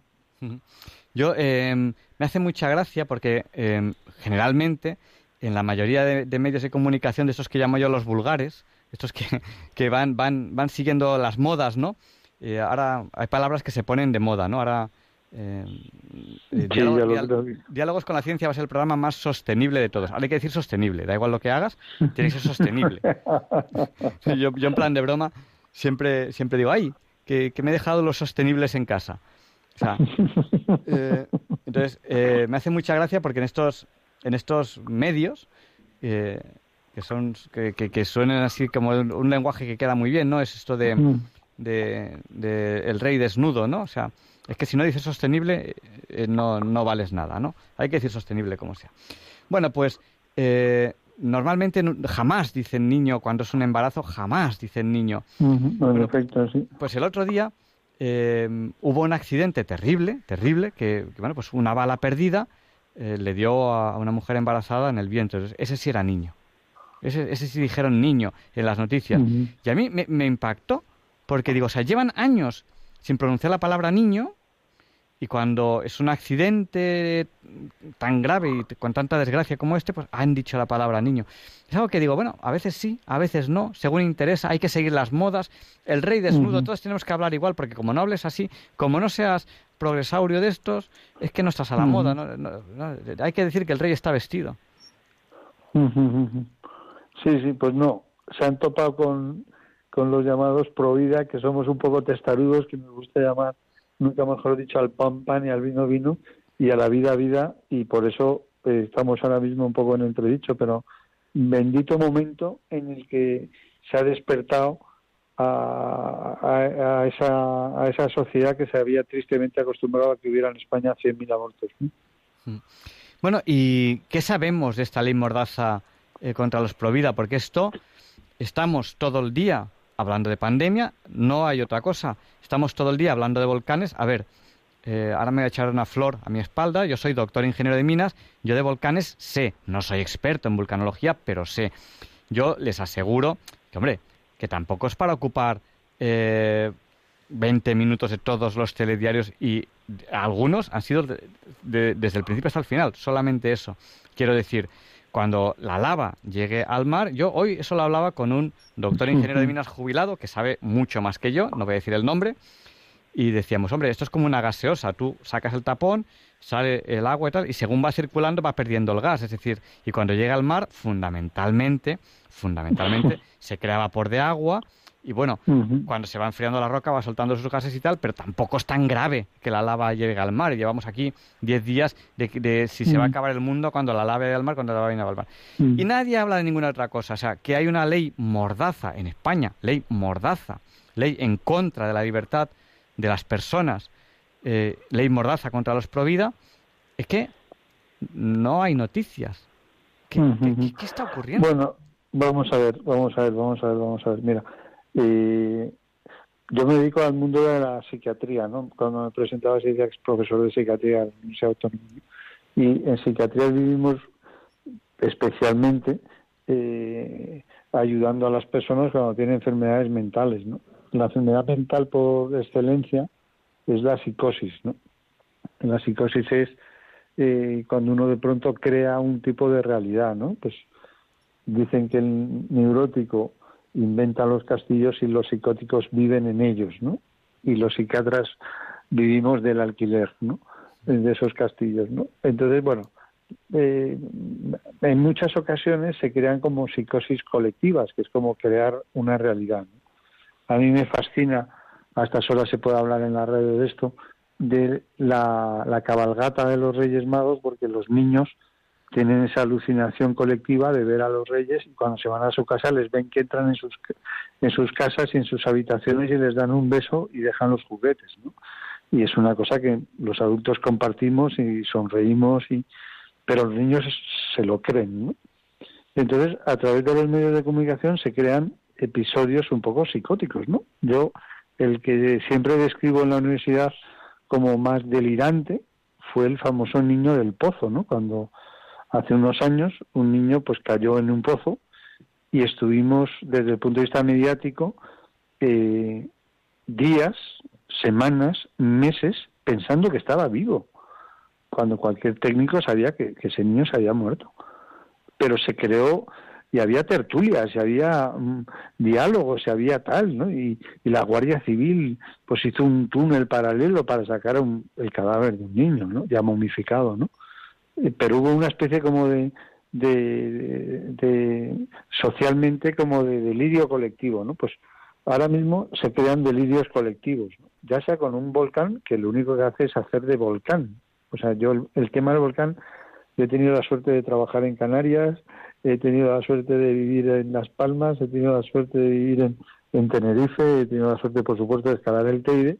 Speaker 1: Yo em, me hace mucha gracia porque em, generalmente en la mayoría de, medios de comunicación de estos que llamo yo los vulgares, estos que, que van, van, van siguiendo las modas, ¿no? Eh, ahora hay palabras que se ponen de moda, ¿no? Ahora eh, diálogos con la ciencia va a ser el programa más sostenible de todos. Ahora hay que decir sostenible, da igual lo que hagas, tiene que ser sostenible. yo, yo en plan de broma siempre, siempre digo, ay, que, que me he dejado los sostenibles en casa. O sea, eh, entonces, eh, me hace mucha gracia porque en estos, en estos medios, eh, que, son, que, que, suenan así como un, lenguaje que queda muy bien, ¿no? Es esto de, de, el rey desnudo, ¿no? O sea, es que si no dices sostenible, no, no vales nada, ¿no? Hay que decir sostenible como sea. Bueno, pues normalmente jamás dicen niño cuando es un embarazo, jamás dicen niño. Pues el otro día eh, hubo un accidente terrible, terrible, que, bueno, pues una bala perdida eh, le dio a una mujer embarazada en el vientre. Ese sí era niño. Ese, ese sí dijeron niño en las noticias. Y a mí me, impactó, porque digo, o sea, llevan años sin pronunciar la palabra niño Y cuando es un accidente tan grave y con tanta desgracia como este, pues han dicho la palabra niño. Es algo que digo, bueno, a veces sí, a veces no, según interesa, hay que seguir las modas. El rey desnudo, todos tenemos que hablar igual, porque como no hables así, como no seas progresaurio de estos, es que no estás a la moda. hay que decir que el rey está vestido.
Speaker 4: Sí, sí, pues no. Se han topado con, con los llamados pro vida, que somos un poco testarudos, que nos gusta llamar nunca mejor dicho, al pan pan y al vino vino y a la vida vida y por eso eh, estamos ahora mismo un poco en entredicho, pero bendito momento en el que se ha despertado a, a, esa, a esa sociedad que se había tristemente acostumbrado a que hubiera en España 100.000 abortos.
Speaker 1: Mm. Bueno, ¿y qué sabemos de esta ley mordaza eh, contra los Provida? Porque esto estamos todo el día hablando de pandemia, no hay otra cosa. Estamos todo el día hablando de volcanes. A ver, eh, ahora me voy a echar una flor a mi espalda. Yo soy doctor ingeniero de minas. Yo de volcanes sé. No soy experto en vulcanología, pero sé. Yo les aseguro que, hombre, que tampoco es para ocupar eh, 20 minutos de todos los telediarios y algunos han sido desde el principio hasta el final. Solamente eso. Quiero decir, cuando la lava llegue al mar, yo hoy eso lo hablaba con un doctor ingeniero de minas jubilado que sabe mucho más que yo, no voy a decir el nombre, y decíamos, hombre, esto es como una gaseosa, tú sacas el tapón, sale el agua y tal, y según va circulando va perdiendo el gas, es decir, y cuando llega al mar, fundamentalmente, fundamentalmente, se crea vapor de agua, y bueno, cuando se va enfriando la roca va soltando sus gases y tal, pero tampoco es tan grave que la lava llegue al mar. Llevamos aquí 10 días de, si se va a acabar el mundo cuando la lava llegue al mar, cuando la lava llegue al mar. Y nadie habla de ninguna otra cosa. O sea, que hay una ley mordaza en España, ley mordaza, ley en contra de la libertad de las personas, eh, ley mordaza contra los provida, es que no hay noticias. ¿Qué, ¿qué, está ocurriendo?
Speaker 4: Bueno, vamos a ver, vamos a ver, vamos a ver, vamos a ver. Mira, yo me dedico al mundo de la psiquiatría, ¿no? Cuando me presentaba, se ex profesor de psiquiatría en la Universidad Autónoma. Y en psiquiatría vivimos especialmente eh, ayudando a las personas cuando tienen enfermedades mentales, ¿no? La enfermedad mental por excelencia es la psicosis, ¿no? La psicosis es eh, cuando uno de pronto crea un tipo de realidad, ¿no? Pues dicen que el neurótico inventan los castillos y los psicóticos viven en ellos, ¿no? Y los psiquiatras vivimos del alquiler, ¿no? De esos castillos, ¿no? Entonces, bueno, eh, en muchas ocasiones se crean como psicosis colectivas, que es como crear una realidad. A mí me fascina, a estas horas se puede hablar en la radio de esto, de la, la cabalgata de los Reyes Magos, porque los niños tienen esa alucinación colectiva de ver a los reyes y cuando se van a su casa les ven que entran en sus, en sus casas y en sus habitaciones y les dan un beso y dejan los juguetes, ¿no? Y es una cosa que los adultos compartimos y sonreímos, y, pero los niños se lo creen, ¿no? Entonces, a través de los medios de comunicación se crean episodios un poco psicóticos, ¿no? Yo, el que siempre describo en la universidad como más delirante fue el famoso niño del pozo, ¿no? Cuando hace unos años un niño pues cayó en un pozo y estuvimos desde el punto de vista mediático eh, días, semanas, meses pensando que estaba vivo, cuando cualquier técnico sabía que, ese niño se había muerto. Pero se creó y había tertulias, y había mm, diálogos, y había tal, ¿no? Y, la Guardia Civil pues hizo un túnel paralelo para sacar el cadáver de un niño, ¿no? Ya momificado, ¿no? Pero hubo una especie como de, de, socialmente como de delirio colectivo, ¿no? Pues ahora mismo se crean delirios colectivos, ya sea con un volcán que lo único que hace es hacer de volcán. O sea, yo el, tema del volcán, he tenido la suerte de trabajar en Canarias, he tenido la suerte de vivir en Las Palmas, he tenido la suerte de vivir en, en Tenerife, he tenido la suerte, por supuesto, de escalar el Teide,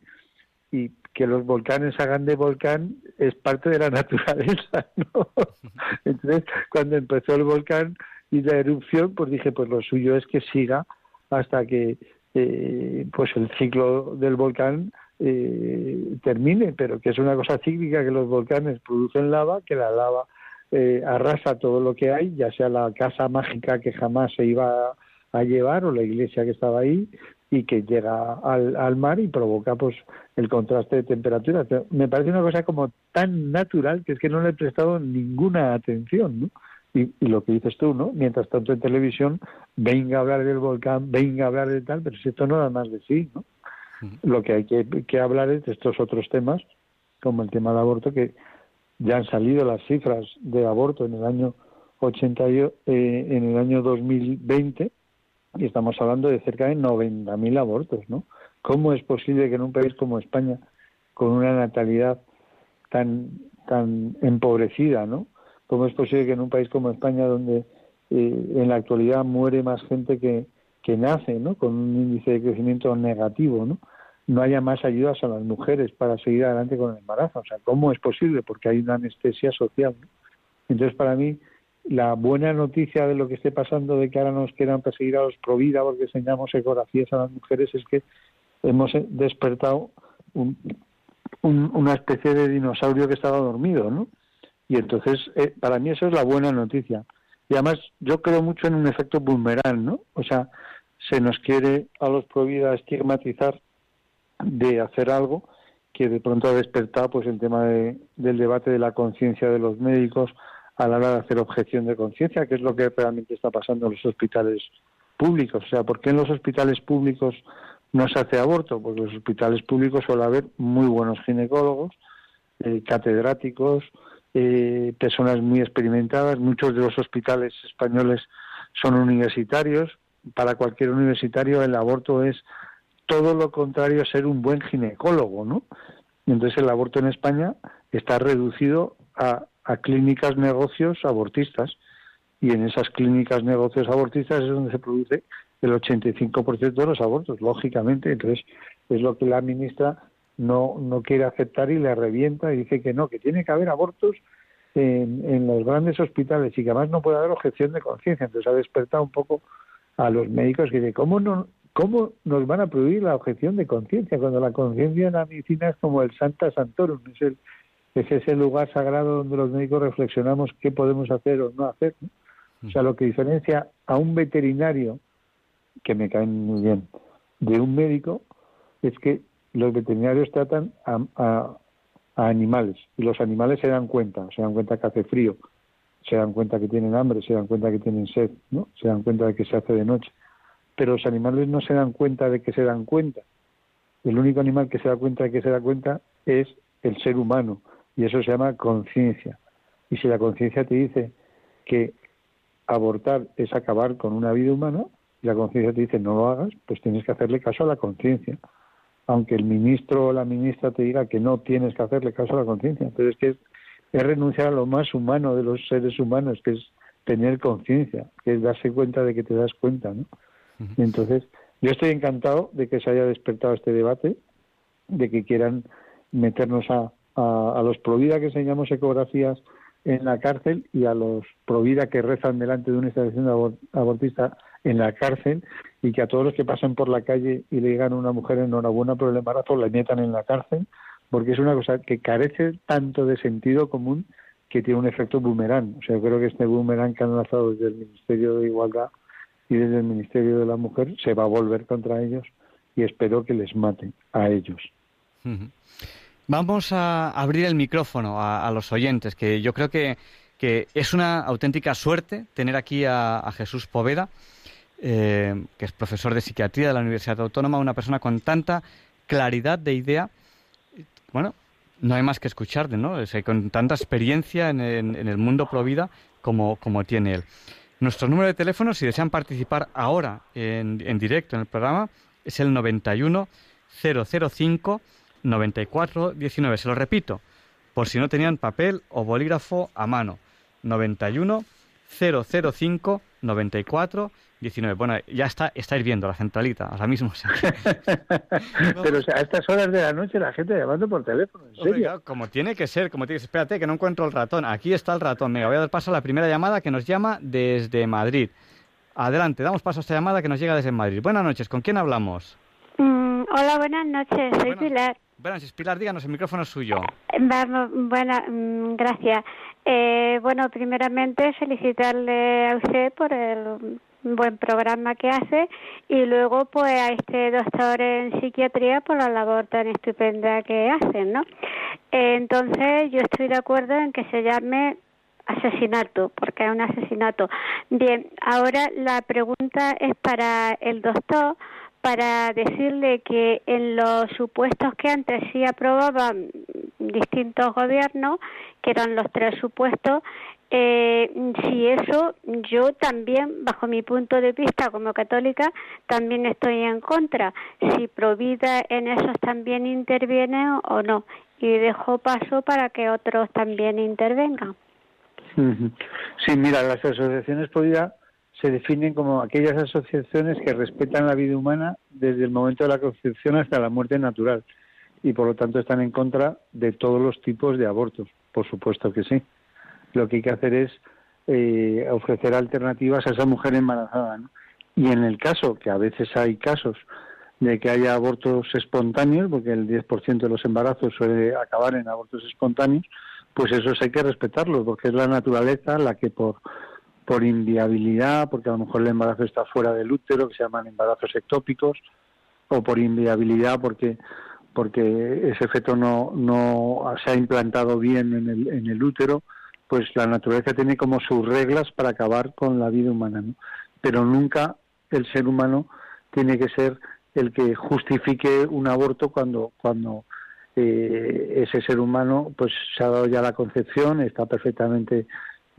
Speaker 4: y que los volcanes hagan de volcán es parte de la naturaleza, ¿no? Entonces, cuando empezó el volcán y la erupción, pues dije, pues lo suyo es que siga hasta que eh, pues el ciclo del volcán eh, termine, pero que es una cosa cíclica que los volcanes producen lava, que la lava eh, arrasa todo lo que hay, ya sea la casa mágica que jamás se iba a, llevar o la iglesia que estaba ahí, y que llega al, al mar y provoca pues el contraste de temperatura. Me parece una cosa como tan natural que es que no le he prestado ninguna atención, ¿no? Y, lo que dices tú, ¿no? Mientras tanto en televisión, venga a hablar del volcán, venga a hablar de tal, pero si esto no da más de sí, ¿no? Lo que hay que, hablar es de estos otros temas, como el tema del aborto, que ya han salido las cifras de aborto en el año 80 eh, en el año 2020 y estamos hablando de cerca de 90.000 abortos, ¿no? ¿Cómo es posible que en un país como España, con una natalidad tan tan empobrecida, ¿no? ¿Cómo es posible que en un país como España, donde eh, en la actualidad muere más gente que, que nace, ¿no? Con un índice de crecimiento negativo, ¿no? No haya más ayudas a las mujeres para seguir adelante con el embarazo. O sea, ¿cómo es posible? Porque hay una anestesia social. ¿no? Entonces, para mí, la buena noticia de lo que esté pasando, de que ahora nos quieran perseguir a los Provida porque enseñamos ecografías a las mujeres, es que hemos despertado una especie de dinosaurio que estaba dormido, ¿no? Y entonces, eh, para mí eso es la buena noticia. Y además, yo creo mucho en un efecto boomerang, ¿no? O sea, se nos quiere a los Provida estigmatizar de hacer algo que de pronto ha despertado pues el tema del debate de la conciencia de los médicos, a la hora de hacer objeción de conciencia, que es lo que realmente está pasando en los hospitales públicos. O sea, ¿por qué en los hospitales públicos no se hace aborto? Porque en los hospitales públicos suele haber muy buenos ginecólogos, eh, catedráticos, eh, personas muy experimentadas. Muchos de los hospitales españoles son universitarios. Para cualquier universitario el aborto es todo lo contrario a ser un buen ginecólogo, ¿no? Entonces el aborto en España está reducido a a clínicas negocios abortistas y en esas clínicas negocios abortistas es donde se produce el 85% de los abortos, lógicamente. Entonces, es lo que la ministra no, no quiere aceptar y le revienta y dice que no, que tiene que haber abortos en, en los grandes hospitales y que además no puede haber objeción de conciencia. Entonces, ha despertado un poco a los médicos que dicen, ¿cómo, no, ¿cómo nos van a prohibir la objeción de conciencia cuando la conciencia en la medicina es como el Santa Santorum, es el, es ese lugar sagrado donde los médicos reflexionamos qué podemos hacer o no hacer. O sea, lo que diferencia a un veterinario, que me cae muy bien, de un médico, es que los veterinarios tratan a, animales y los animales se dan cuenta, se dan cuenta que hace frío, se dan cuenta que tienen hambre, se dan cuenta que tienen sed, ¿no? se dan cuenta de que se hace de noche. Pero los animales no se dan cuenta de que se dan cuenta. El único animal que se da cuenta de que se da cuenta es el ser humano y eso se llama conciencia. Y si la conciencia te dice que abortar es acabar con una vida humana, y la conciencia te dice no lo hagas, pues tienes que hacerle caso a la conciencia. Aunque el ministro o la ministra te diga que no tienes que hacerle caso a la conciencia. Entonces es que es, renunciar a lo más humano de los seres humanos, que es tener conciencia, que es darse cuenta de que te das cuenta, ¿no? entonces, yo estoy encantado de que se haya despertado este debate, de que quieran meternos a, a, los Provida que enseñamos ecografías en la cárcel y a los Provida que rezan delante de una estación abortista en la cárcel y que a todos los que pasan por la calle y le digan a una mujer enhorabuena por el embarazo la metan en la cárcel porque es una cosa que carece tanto de sentido común que tiene un efecto boomerang. O sea, creo que este boomerang que han lanzado desde el Ministerio de Igualdad y desde el Ministerio de la Mujer se va a volver contra ellos y espero que les maten a ellos.
Speaker 1: Vamos a abrir el micrófono a, los oyentes, que yo creo que, es una auténtica suerte tener aquí a, Jesús Poveda, eh, que es profesor de psiquiatría de la Universidad Autónoma, una persona con tanta claridad de idea. Bueno, no hay más que escucharle, ¿no? con tanta experiencia en, el mundo pro vida como, como tiene él. Nuestro número de teléfono, si desean participar ahora en, en directo en el programa, es el 91 005 9419. Se lo repito, por si no tenían papel o bolígrafo a mano. 91 005 94 19. Bueno, ya está, estáis viendo la centralita ahora mismo.
Speaker 4: Pero a estas horas de la noche la gente llamando por teléfono, ¿en serio?
Speaker 1: como tiene que ser, como tiene que ser. Espérate, que no encuentro el ratón. Aquí está el ratón. Venga, voy a dar paso a la primera llamada que nos llama desde Madrid. Adelante, damos paso a esta llamada que nos llega desde Madrid. Buenas noches, ¿con quién hablamos?
Speaker 5: Mm, hola, buenas noches, soy Pilar.
Speaker 1: Buenas, Pilar, díganos, el micrófono es suyo.
Speaker 5: Vamos, bueno, mm, gracias. Eh, bueno, primeramente felicitarle a usted por el buen programa que hace y luego pues a este doctor en psiquiatría por la labor tan estupenda que hacen, ¿no? entonces yo estoy de acuerdo en que se llame asesinato, porque es un asesinato. Bien, ahora la pregunta es para el doctor para decirle que en los supuestos que antes sí aprobaban distintos gobiernos, que eran los tres supuestos, eh, si eso yo también, bajo mi punto de vista como católica, también estoy en contra. Si Provida en esos también interviene o no. Y dejo paso para que otros también intervengan.
Speaker 4: Sí, mira, las asociaciones Provida se definen como aquellas asociaciones que respetan la vida humana desde el momento de la concepción hasta la muerte natural y por lo tanto están en contra de todos los tipos de abortos, por supuesto que sí. Lo que hay que hacer es eh, ofrecer alternativas a esa mujer embarazada. Y en el caso, que a veces hay casos de que haya abortos espontáneos, porque el 10% de los embarazos suele acabar en abortos espontáneos, pues esos hay que respetarlos, porque es la naturaleza la que por por inviabilidad, porque a lo mejor el embarazo está fuera del útero, que se llaman embarazos ectópicos, o por inviabilidad porque porque ese feto no, no se ha implantado bien en el, en el útero, pues la naturaleza tiene como sus reglas para acabar con la vida humana, ¿no? Pero nunca el ser humano tiene que ser el que justifique un aborto cuando cuando eh, ese ser humano pues se ha dado ya la concepción, está perfectamente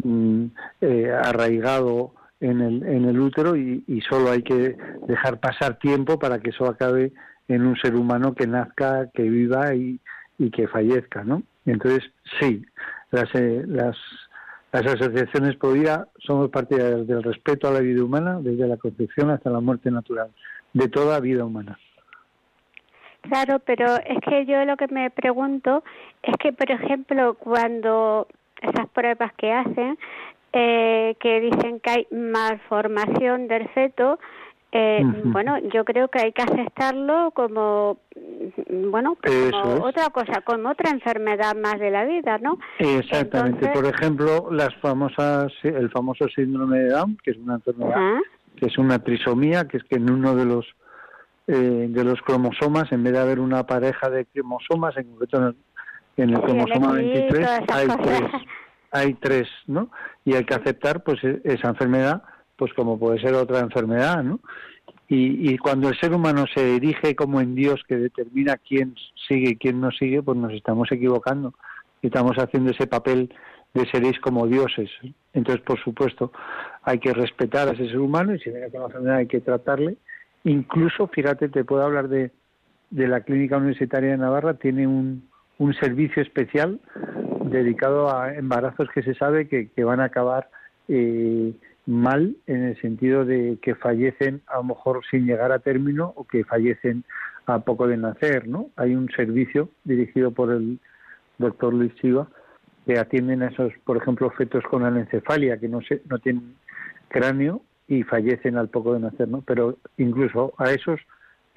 Speaker 4: eh, arraigado en el, en el útero y, solo hay que dejar pasar tiempo para que eso acabe en un ser humano que nazca, que viva y, y que fallezca, ¿no? Entonces, sí, las, eh, las, las asociaciones por vida somos partidarias del respeto a la vida humana desde la concepción hasta la muerte natural, de toda vida humana.
Speaker 5: Claro, pero es que yo lo que me pregunto es que, por ejemplo, cuando esas pruebas que hacen, eh, que dicen que hay malformación del feto, eh, bueno, yo creo que hay que aceptarlo como, bueno, como otra cosa, como otra enfermedad más de la vida, ¿no?
Speaker 4: Exactamente. Por ejemplo, las famosas, el famoso síndrome de Down, que es una enfermedad, que es una trisomía, que es que en uno de los eh, de los cromosomas, en vez de haber una pareja de cromosomas, en concreto en el cromosoma 23 hay tres, hay tres, ¿no? Y hay que aceptar pues e, esa enfermedad pues como puede ser otra enfermedad, ¿no? Y, y cuando el ser humano se erige como en Dios que determina quién sigue y quién no sigue, pues nos estamos equivocando. Y estamos haciendo ese papel de seréis como dioses. Entonces, por supuesto, hay que respetar a ese ser humano y si viene con la enfermedad hay que tratarle. Incluso, fíjate, te puedo hablar de, de la Clínica Universitaria de Navarra, tiene un, un servicio especial dedicado a embarazos que se sabe que, van a acabar eh, mal en el sentido de que fallecen a lo mejor sin llegar a término o que fallecen a poco de nacer, ¿no? Hay un servicio dirigido por el doctor Luis Chiva que atienden a esos, por ejemplo, fetos con anencefalia que no se, no tienen cráneo y fallecen al poco de nacer, ¿no? Pero incluso a esos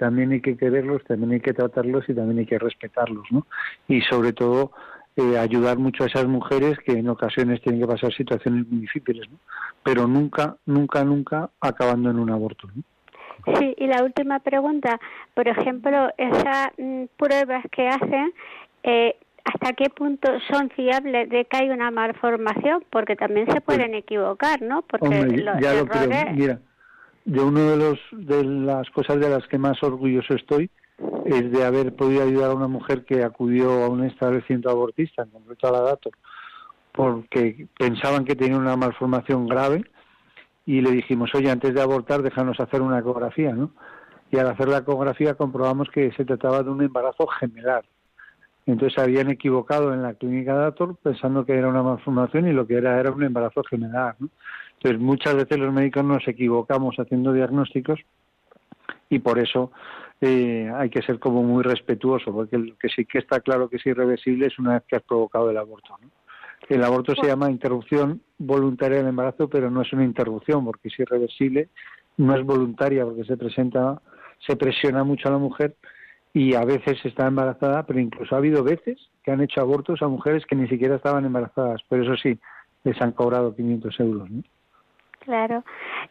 Speaker 4: también hay que quererlos, también hay que tratarlos y también hay que respetarlos, ¿no? Y sobre todo eh, ayudar mucho a esas mujeres que en ocasiones tienen que pasar situaciones muy difíciles, ¿no? Pero nunca, nunca, nunca acabando en un aborto, ¿no?
Speaker 5: Sí, y la última pregunta, por ejemplo, esas mm, pruebas que hacen, eh, ¿hasta qué punto son fiables de que hay una malformación? Porque también se pueden equivocar, ¿no? Porque
Speaker 4: ya lo creo. Mira, yo uno de los de las cosas de las que más orgulloso estoy es de haber podido ayudar a una mujer que acudió a un establecimiento abortista, en concreto a la Dato, porque pensaban que tenía una malformación grave y le dijimos, oye, antes de abortar, déjanos hacer una ecografía, ¿no? Y al hacer la ecografía comprobamos que se trataba de un embarazo gemelar. Entonces habían equivocado en la clínica Dator pensando que era una malformación y lo que era era un embarazo gemelar, ¿no? Entonces, muchas veces los médicos nos equivocamos haciendo diagnósticos y por eso eh, hay que ser como muy respetuoso, porque lo que sí que está claro que es irreversible es una vez que has provocado el aborto. El aborto se llama interrupción voluntaria del embarazo, pero no es una interrupción porque es irreversible, no es voluntaria porque se presenta, se presiona mucho a la mujer y a veces está embarazada, pero incluso ha habido veces que han hecho abortos a mujeres que ni siquiera estaban embarazadas, pero eso sí, les han cobrado 500 euros. ¿no?
Speaker 5: Claro.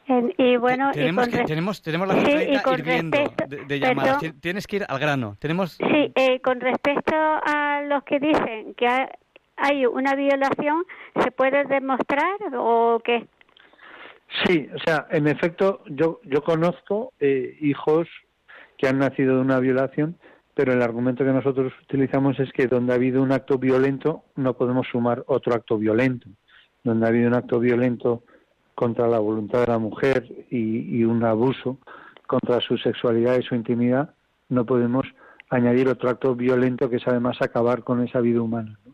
Speaker 5: En- y bueno, y
Speaker 1: tenemos,
Speaker 5: con
Speaker 1: que-
Speaker 5: res-
Speaker 1: tenemos, tenemos la
Speaker 5: Sí, y con
Speaker 1: hirviendo
Speaker 5: respecto-
Speaker 1: de, de llamadas.
Speaker 5: perdón.
Speaker 1: Tienes que ir al grano. Tenemos...
Speaker 5: Sí, eh, con respecto a los que dicen que ha- hay una violación, ¿se puede demostrar o qué?
Speaker 4: Sí, o sea, en efecto, yo, yo conozco eh, hijos que han nacido de una violación, pero el argumento que nosotros utilizamos es que donde ha habido un acto violento no podemos sumar otro acto violento. Donde ha habido un acto violento contra la voluntad de la mujer y, y un abuso contra su sexualidad y su intimidad, no podemos añadir otro acto violento que es además acabar con esa vida humana. ¿no?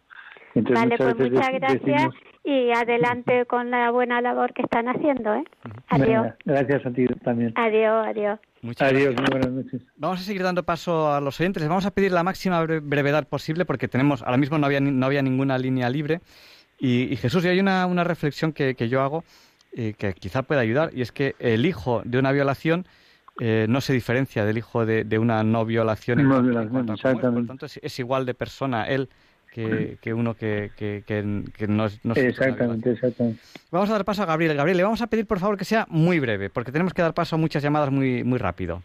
Speaker 4: Entonces,
Speaker 5: Vale, pues
Speaker 4: veces
Speaker 5: muchas gracias
Speaker 4: decimos-
Speaker 5: y adelante con la buena labor que están haciendo, ¿eh? Adiós,
Speaker 4: Venga, gracias a ti también.
Speaker 5: adiós, adiós.
Speaker 1: Muchas
Speaker 4: Adiós,
Speaker 1: gracias.
Speaker 4: muy buenas noches.
Speaker 1: Vamos a seguir dando paso a los oyentes. Les vamos a pedir la máxima bre- brevedad posible porque tenemos ahora mismo no había, ni- no había ninguna línea libre. Y, y Jesús, y hay una, una reflexión que, que yo hago eh, que quizá pueda ayudar y es que el hijo de una violación eh, no se diferencia del hijo de, de una no violación. en
Speaker 4: No
Speaker 1: en
Speaker 4: violación,
Speaker 1: es. Por lo
Speaker 4: exactamente.
Speaker 1: tanto, es, es igual de persona él que, que uno que, que, que- que no es... no una
Speaker 4: Exactamente, exactamente.
Speaker 1: Vamos a dar paso a Gabriel. Gabriel, le vamos a pedir por favor que sea muy breve porque tenemos que dar paso a muchas llamadas muy, muy rápido.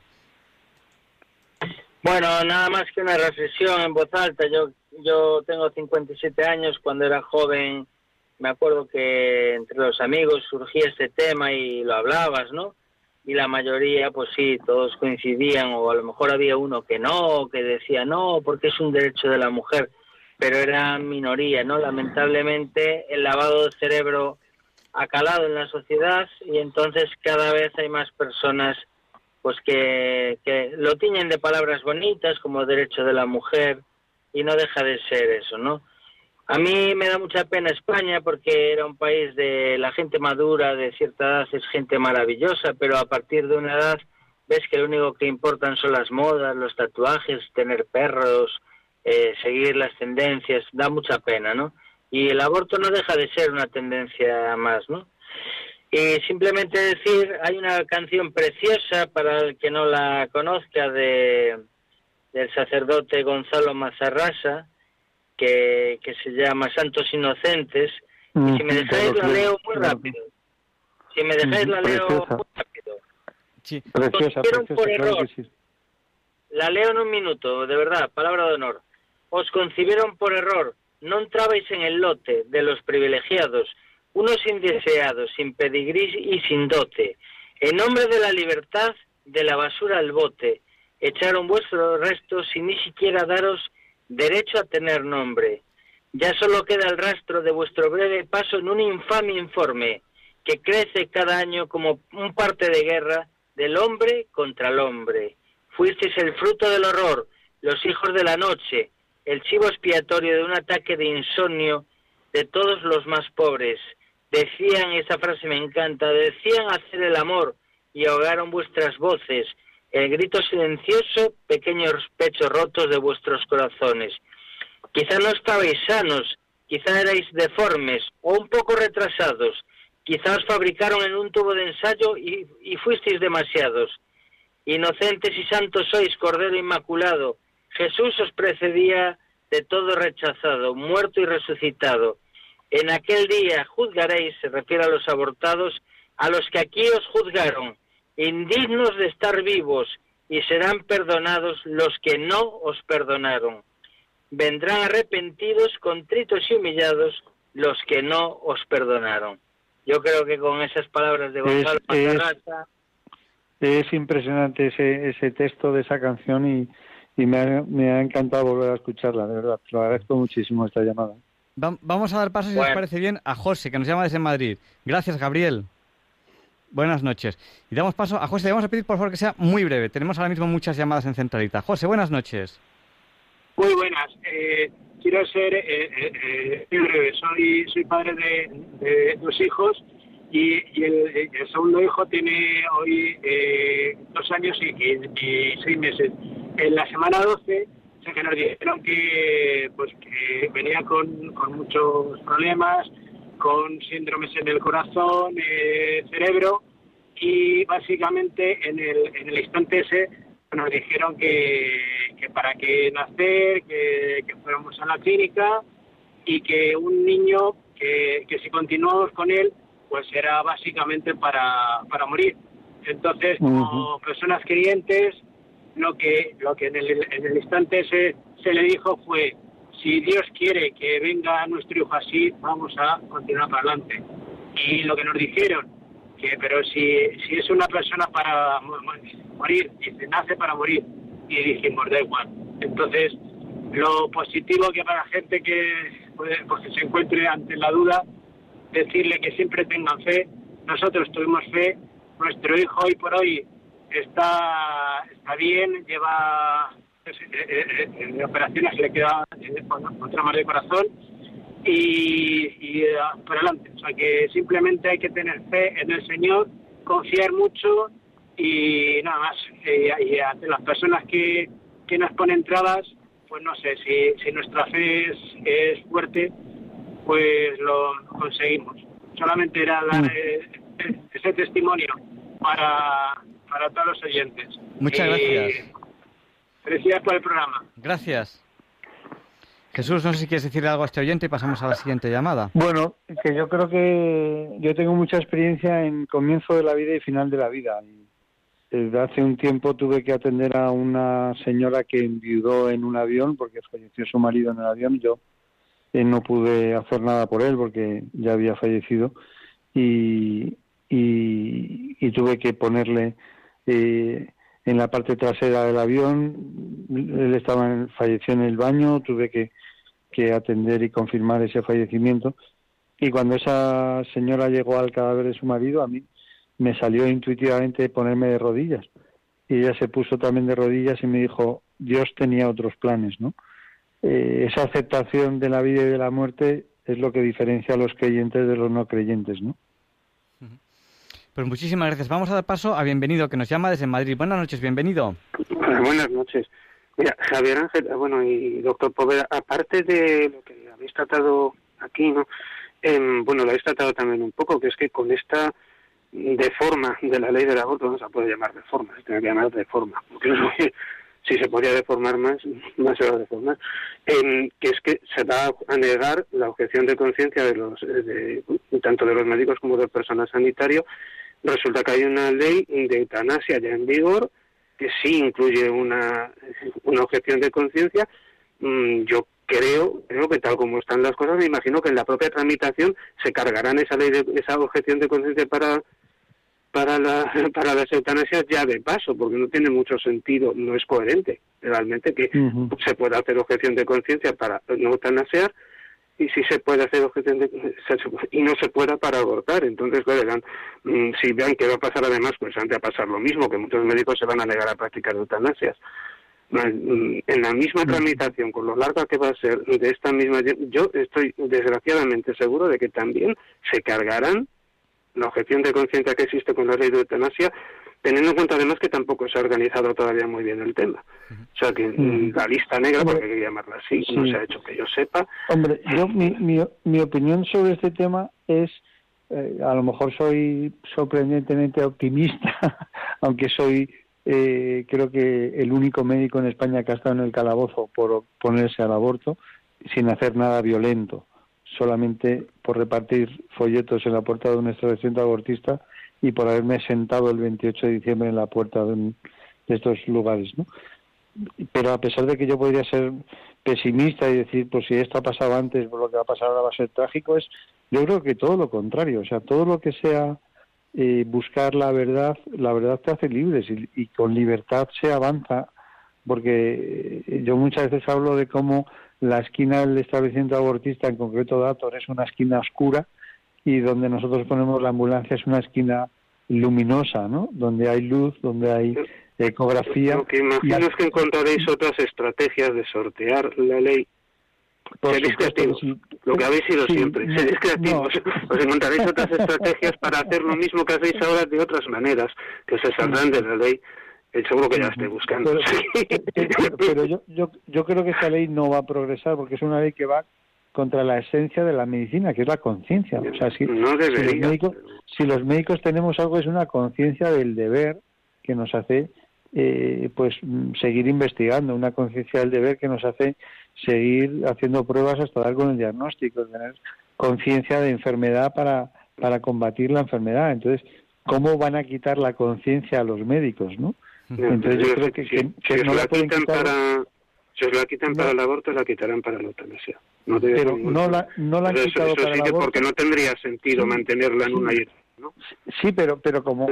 Speaker 6: Bueno, nada más que una reflexión en voz alta. Yo, yo tengo 57 años. Cuando era joven, me acuerdo que entre los amigos surgía este tema y lo hablabas, ¿no? Y la mayoría, pues sí, todos coincidían, o a lo mejor había uno que no, que decía no, porque es un derecho de la mujer, pero era minoría, ¿no? Lamentablemente, el lavado de cerebro ha calado en la sociedad y entonces cada vez hay más personas pues que, que lo tiñen de palabras bonitas como derecho de la mujer y no deja de ser eso, ¿no? A mí me da mucha pena España porque era un país de la gente madura, de cierta edad es gente maravillosa, pero a partir de una edad ves que lo único que importan son las modas, los tatuajes, tener perros, eh, seguir las tendencias, da mucha pena, ¿no? Y el aborto no deja de ser una tendencia más, ¿no? Y simplemente decir, hay una canción preciosa para el que no la conozca de del sacerdote Gonzalo Mazarrasa, que, que se llama Santos Inocentes, y si me dejáis la leo muy rápido. Si me dejáis la leo
Speaker 4: Preciosa.
Speaker 6: muy rápido.
Speaker 1: Sí.
Speaker 4: Preciosa, preciosa,
Speaker 6: por error.
Speaker 4: sí.
Speaker 6: La leo en un minuto, de verdad, palabra de honor. Os concibieron por error, no entrabais en el lote de los privilegiados, unos indeseados, sin pedigrí y sin dote. En nombre de la libertad, de la basura al bote, echaron vuestros restos sin ni siquiera daros derecho a tener nombre. Ya solo queda el rastro de vuestro breve paso en un infame informe que crece cada año como un parte de guerra del hombre contra el hombre. Fuisteis el fruto del horror, los hijos de la noche, el chivo expiatorio de un ataque de insomnio de todos los más pobres. Decían, esa frase me encanta, decían hacer el amor y ahogaron vuestras voces, el grito silencioso, pequeños pechos rotos de vuestros corazones. Quizá no estabais sanos, quizá erais deformes o un poco retrasados, quizá os fabricaron en un tubo de ensayo y, y fuisteis demasiados. Inocentes y santos sois, Cordero Inmaculado. Jesús os precedía de todo rechazado, muerto y resucitado. En aquel día juzgaréis, se refiere a los abortados, a los que aquí os juzgaron, indignos de estar vivos, y serán perdonados los que no os perdonaron. Vendrán arrepentidos, contritos y humillados los que no os perdonaron. Yo creo que con esas palabras de Gonzalo
Speaker 4: Es- es- impresionante ese, ese texto de esa canción y, y me, ha, me ha encantado volver a escucharla, de verdad. Te lo agradezco muchísimo esta llamada.
Speaker 1: Va- Vamos a dar paso, si os
Speaker 6: Bueno.
Speaker 1: parece bien, a José, que nos llama desde Madrid. Gracias, Gabriel. Buenas noches. Y damos paso a José. Le vamos a pedir, por favor, que sea muy breve. Tenemos ahora mismo muchas llamadas en centralita. José, buenas noches.
Speaker 7: Muy buenas. Eh, quiero ser eh, eh, eh, muy breve. Soy, soy padre de, de dos hijos y, y el, segundo hijo tiene hoy eh, dos años y, y- y seis meses. En la semana 12 sé que nos dijeron que, pues, que venía con, con muchos problemas, con síndromes en el corazón, eh, cerebro y básicamente en el, en el instante ese nos dijeron que, que para qué nacer, que, que fuéramos a la clínica y que un niño que, que si continuamos con él, pues era básicamente para, para morir. Entonces, como personas creyentes, lo que, lo que en, el, en el instante se, se le dijo fue, si Dios quiere que venga nuestro hijo así, vamos a continuar para adelante. Y lo que nos dijeron, que pero si, si es una persona para mo- mo- morir, dice, nace para morir. Y dijimos, da igual. Entonces, lo positivo que para la gente que, pues, que se encuentre ante la duda, decirle que siempre tengan fe. Nosotros tuvimos fe, nuestro hijo hoy por hoy está, está bien, lleva eh, eh, eh, en operaciones, le queda eh, con, con traumas de corazón y, y eh, por adelante. O sea que simplemente hay que tener fe en el Señor, confiar mucho y nada más. Eh, y ante las personas que, que nos ponen trabas, pues no sé, si, si nuestra fe es, es fuerte, pues lo conseguimos. Solamente era dar eh, ese testimonio para, para todos los oyentes.
Speaker 1: Muchas gracias.
Speaker 7: Felicidades por el programa.
Speaker 1: Gracias. Jesús, no sé si quieres decir algo a este oyente y pasamos a la siguiente llamada.
Speaker 4: Bueno, que yo creo que yo tengo mucha experiencia en comienzo de la vida y final de la vida. Y Desde hace un tiempo tuve que atender a una señora que enviudó en un avión porque falleció su marido en el avión. Yo eh, no pude hacer nada por él porque ya había fallecido y, y, y tuve que ponerle eh, en la parte trasera del avión. Él estaba falleció en el baño, tuve que que atender y confirmar ese fallecimiento. Y cuando esa señora llegó al cadáver de su marido, a mí me salió intuitivamente ponerme de rodillas. Y ella se puso también de rodillas y me dijo, Dios tenía otros planes, ¿no? Eh, esa aceptación de la vida y de la muerte es lo que diferencia a los creyentes de los no creyentes, ¿no?
Speaker 1: Pues muchísimas gracias. Vamos a dar paso a Bienvenido, que nos llama desde Madrid. Buenas noches, bienvenido.
Speaker 8: Hola, buenas noches. Mira, Javier Ángel, eh, bueno, y doctor Poveda, aparte de lo que habéis tratado aquí, ¿no? Em, bueno, lo habéis tratado también un poco, que es que con esta deforma de la ley del aborto, no se puede llamar deforma, se tiene que llamar deforma, porque no sé si se podría deformar más, más se va a deformar, em, que es que se va a negar la objeción de conciencia de los, eh, de, tanto de los médicos como del personal sanitario. Resulta que hay una ley de eutanasia ya en vigor, que sí incluye una, una objeción de conciencia, mm, yo creo, creo que tal como están las cosas, me imagino que en la propia tramitación se cargarán esa ley de, esa objeción de conciencia para para la, para las eutanasias ya de paso, porque no tiene mucho sentido, no es coherente realmente que se pueda hacer objeción de conciencia para no eutanasiar y si se puede hacer objeción de y no se pueda para abortar. Entonces, claro, mm, si vean que va a pasar además, pues antes a pasar lo mismo, que muchos médicos se van a negar a practicar eutanasias. Mm, En la misma tramitación, con lo larga que va a ser de esta misma, yo estoy desgraciadamente seguro de que también se cargarán la objeción de conciencia que existe con la ley de eutanasia, teniendo en cuenta además que tampoco se ha organizado todavía muy bien el tema. O sea que mm, la lista negra, porque hay que llamarla así, no se ha hecho que yo sepa.
Speaker 4: Hombre, yo mi, mi, mi opinión sobre este tema es, eh, a lo mejor soy sorprendentemente optimista, aunque soy eh, creo que el único médico en España que ha estado en el calabozo por oponerse al aborto sin hacer nada violento, solamente por repartir folletos en la puerta de un establecimiento abortista y por haberme sentado el 28 de diciembre en la puerta de, un- de estos lugares, ¿no? pero a pesar de que yo podría ser pesimista y decir, pues si esto ha pasado antes, pues lo que va a pasar ahora va a ser trágico, es yo creo que todo lo contrario, o sea, todo lo que sea eh, buscar la verdad, la verdad te hace libres y, con libertad se avanza, porque eh, yo muchas veces hablo de cómo la esquina del establecimiento abortista, en concreto Dator, es una esquina oscura y donde nosotros ponemos la ambulancia es una esquina luminosa, ¿no? Donde hay luz, donde hay ecografía.
Speaker 8: Lo que imagino
Speaker 4: y
Speaker 8: es que encontraréis otras estrategias de sortear la ley.
Speaker 4: Por
Speaker 8: Seréis creativos,
Speaker 4: sí.
Speaker 8: lo que habéis sido
Speaker 4: Sí,
Speaker 8: siempre.
Speaker 4: no,
Speaker 8: Seréis creativos. Os encontraréis otras estrategias para hacer lo mismo que hacéis ahora de otras maneras, que se saldrán de la ley. Eh, seguro que ya estoy buscando.
Speaker 4: Pero, pero- pero yo, yo, yo creo que esa ley no va a progresar porque es una ley que va contra la esencia de la medicina, que es la conciencia. O sea, si,
Speaker 8: No
Speaker 4: si los médicos, si los médicos tenemos algo es una conciencia del deber que nos hace eh, pues seguir investigando, una conciencia del deber que nos hace seguir haciendo pruebas hasta dar con el diagnóstico, tener conciencia de enfermedad para, para combatir la enfermedad. Entonces, ¿cómo van a quitar la conciencia a los médicos, no? Entonces yo creo que,
Speaker 8: si, no la, pueden quitar... Para, si os la quitan para el aborto, la quitarán para la eutanasia.
Speaker 4: No pero no la, no la han quitado para el aborto.
Speaker 8: porque no tendría sentido mantenerla en una isla. ¿no?
Speaker 4: Sí, pero pero como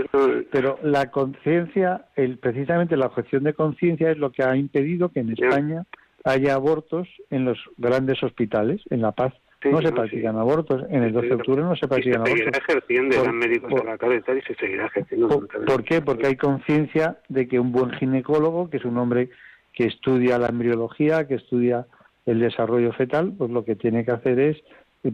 Speaker 4: pero la conciencia, el precisamente la objeción de conciencia es lo que ha impedido que en España haya abortos en los grandes hospitales, en La Paz. no se practican abortos. En el 12 de octubre no se practican abortos. Se
Speaker 8: seguirá ejerciendo, por, médicos de la cabeza y se seguirá ejerciendo.
Speaker 4: Por, ¿Por qué? Porque hay conciencia de que un buen ginecólogo, que es un hombre que estudia la embriología, que estudia el desarrollo fetal, pues lo que tiene que hacer es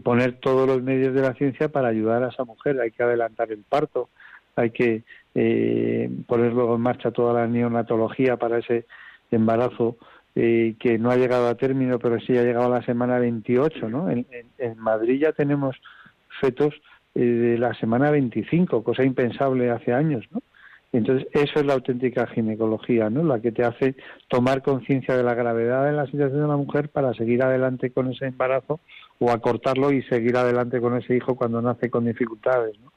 Speaker 4: poner todos los medios de la ciencia para ayudar a esa mujer. Hay que adelantar el parto, hay que eh, poner luego en marcha toda la neonatología para ese embarazo eh, que no ha llegado a término, pero sí ha llegado a la semana 28, ¿no? En, Madrid ya tenemos fetos eh, de la semana 25, cosa impensable hace años, ¿no? Entonces, eso es la auténtica ginecología, ¿no? La que te hace tomar conciencia de la gravedad de la situación de la mujer para seguir adelante con ese embarazo o acortarlo y seguir adelante con ese hijo cuando nace con dificultades, ¿no?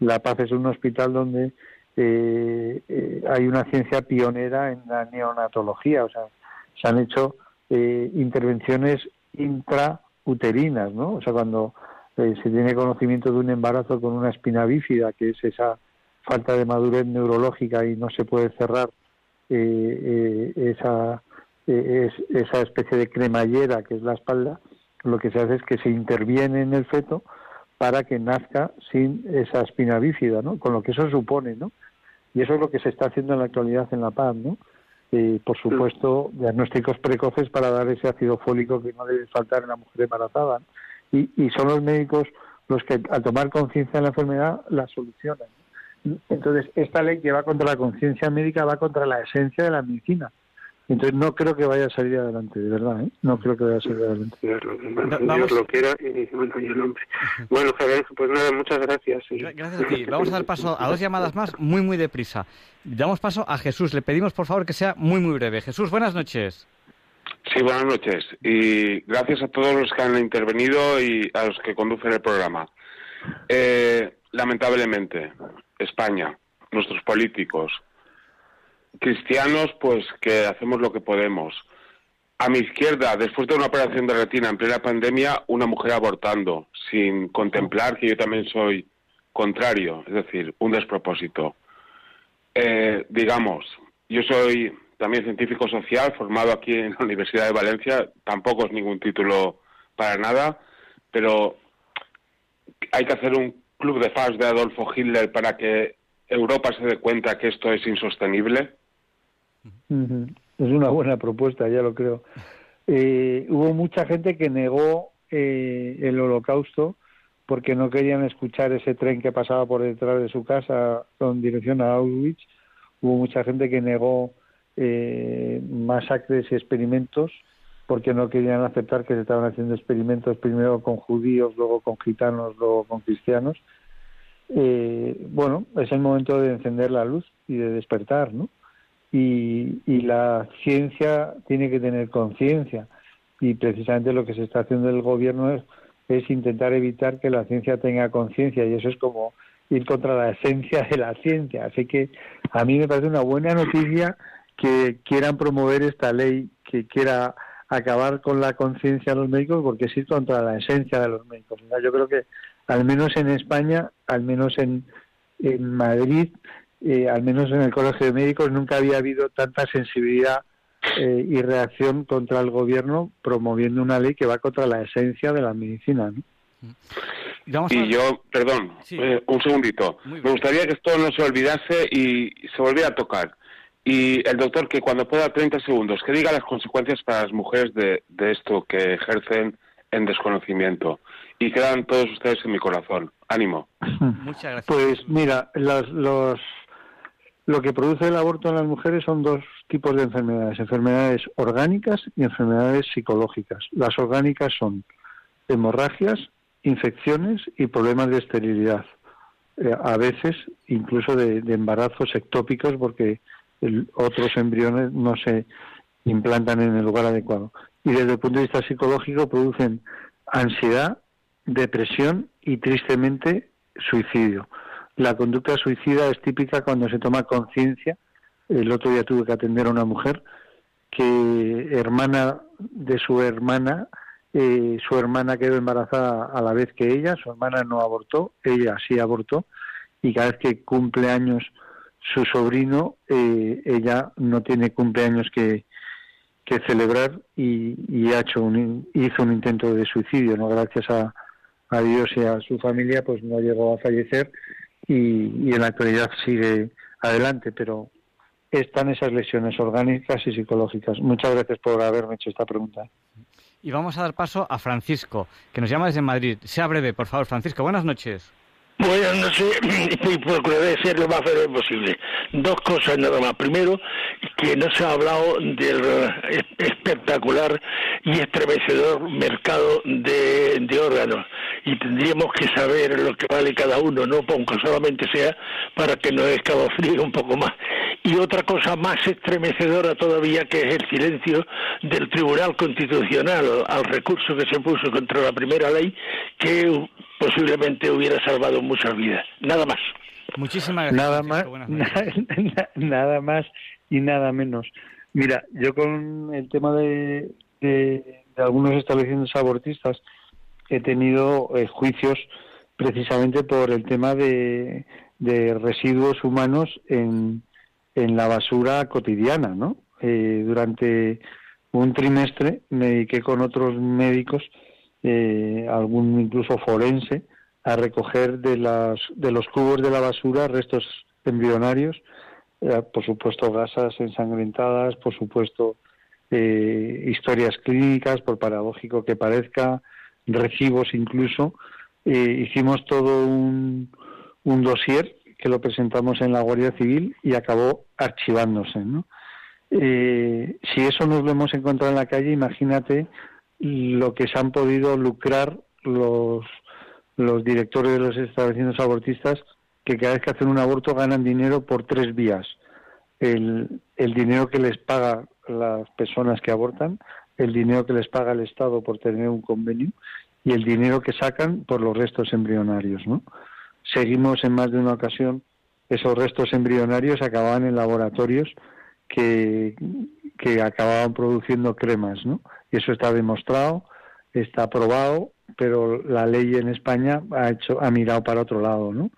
Speaker 4: La Paz es un hospital donde eh, hay una ciencia pionera en la neonatología, o sea, se han hecho eh, intervenciones intrauterinas, ¿no? O sea, cuando eh, se tiene conocimiento de un embarazo con una espina bífida, que es esa falta de madurez neurológica y no se puede cerrar eh, esa, esa especie de cremallera que es la espalda, lo que se hace es que se interviene en el feto para que nazca sin esa espina bífida, ¿no? Con lo que eso supone, ¿no? Y eso es lo que se está haciendo en la actualidad en La Paz, ¿no? y por supuesto diagnósticos precoces para dar ese ácido fólico que no debe faltar en la mujer embarazada y, y son los médicos los que al tomar conciencia de la enfermedad la solucionan entonces esta ley que va contra la conciencia médica va contra la esencia de la medicina entonces no creo que vaya a salir adelante, de verdad, ¿eh? No creo que vaya a salir adelante.
Speaker 8: Dios lo, quiera y bueno, y el hombre. Bueno, Javier, pues nada, muchas gracias.
Speaker 1: Gracias a ti. Vamos a dar paso a dos llamadas más muy, muy deprisa. Damos paso a Jesús. Le pedimos, por favor, que sea muy, muy breve. Jesús, buenas noches.
Speaker 9: Sí, buenas noches. Y gracias a todos los que han intervenido y a los que conducen el programa. Eh, lamentablemente, España, nuestros políticos, cristianos, pues que hacemos lo que podemos. A mi izquierda, después de una operación de retina en plena pandemia, una mujer abortando, sin contemplar que yo también soy contrario, es decir, un despropósito. Eh, digamos, yo soy también científico social, formado aquí en la Universidad de Valencia, tampoco es ningún título para nada, pero hay que hacer un club de fans de Adolfo Hitler para que Europa se dé cuenta que esto es insostenible.
Speaker 4: Es una buena propuesta, ya lo creo. Eh, hubo mucha gente que negó eh, el holocausto porque no querían escuchar ese tren que pasaba por detrás de su casa con dirección a Auschwitz. Hubo mucha gente que negó eh, masacres y experimentos porque no querían aceptar que se estaban haciendo experimentos primero con judíos, luego con gitanos, luego con cristianos. Bueno, es el momento de encender la luz y de despertar, ¿no? y, la ciencia tiene que tener conciencia y precisamente lo que se está haciendo el gobierno es, intentar evitar que la ciencia tenga conciencia y eso es como ir contra la esencia de la ciencia. Así que a mí me parece una buena noticia que quieran promover esta ley, que quiera acabar con la conciencia de los médicos porque es ir contra la esencia de los médicos. Yo creo que al menos en España, al menos en, en Madrid, eh, al menos en el Colegio de Médicos, nunca había habido tanta sensibilidad eh, y reacción contra el gobierno promoviendo una ley que va contra la esencia de la medicina.
Speaker 9: Y yo, perdón, eh, un segundito. Me gustaría que esto no se olvidase y se volviera a tocar. Y el doctor, que cuando pueda 30 segundos, que diga las consecuencias para las mujeres de, de esto que ejercen en desconocimiento. Y quedan todos ustedes en mi corazón. Ánimo.
Speaker 4: Muchas gracias. Pues mira, los, los lo que produce el aborto en las mujeres son dos tipos de enfermedades, enfermedades orgánicas y enfermedades psicológicas. Las orgánicas son hemorragias, infecciones y problemas de esterilidad. Eh, a veces incluso de, embarazos ectópicos porque otros embriones no se implantan en el lugar adecuado. Y desde el punto de vista psicológico producen ansiedad, depresión y tristemente suicidio. La conducta suicida es típica cuando se toma conciencia. El otro día tuve que atender a una mujer que hermana de su hermana, eh, su hermana quedó embarazada a la vez que ella, su hermana no abortó, ella sí abortó, y cada vez que cumple años su sobrino, eh, ella no tiene cumpleaños que, que celebrar y, ha hecho un, hizo un intento de suicidio, no gracias a, a Dios y a su familia, pues no llegó a fallecer y, en la actualidad sigue adelante, pero están esas lesiones orgánicas y psicológicas. Muchas gracias por haberme hecho esta pregunta.
Speaker 1: Y vamos a dar paso a Francisco, que nos llama desde Madrid. Sea breve, por favor, Francisco. Buenas noches.
Speaker 10: Buenas noches y procuraré ser lo más breve posible. Dos cosas nada más. Primero, que no se ha hablado del espectacular y estremecedor mercado de, de órganos y tendríamos que saber lo que vale cada uno, no aunque solamente sea para que nos escalofríe un poco más. Y otra cosa más estremecedora todavía que es el silencio del Tribunal Constitucional al recurso que se puso contra la primera ley que posiblemente hubiera salvado muchas vidas. Nada más.
Speaker 1: Muchísimas gracias.
Speaker 4: Nada más, nada más y nada menos. Mira, yo con el tema de, de, de algunos establecimientos abortistas he tenido eh, juicios precisamente por el tema de, de residuos humanos en, en, la basura cotidiana, ¿no? Eh, durante un trimestre me dediqué con otros médicos, eh, algún incluso forense, a recoger de, las, de los cubos de la basura restos embrionarios, por supuesto gasas ensangrentadas, por supuesto historias clínicas, por paradójico que parezca, recibos incluso. Eh, hicimos todo un, un dossier que lo presentamos en la Guardia Civil y acabó archivándose. ¿no? Eh, si eso nos lo hemos encontrado en la calle, imagínate lo que se han podido lucrar los, los directores de los establecimientos abortistas que cada vez que hacen un aborto ganan dinero por tres vías. El, el dinero que les paga las personas que abortan, el dinero que les paga el Estado por tener un convenio y el dinero que sacan por los restos embrionarios, ¿no? Seguimos en más de una ocasión esos restos embrionarios acababan en laboratorios que, que acababan produciendo cremas, ¿no? Y eso está demostrado, está aprobado, pero la ley en España ha hecho ha mirado para otro lado, ¿no?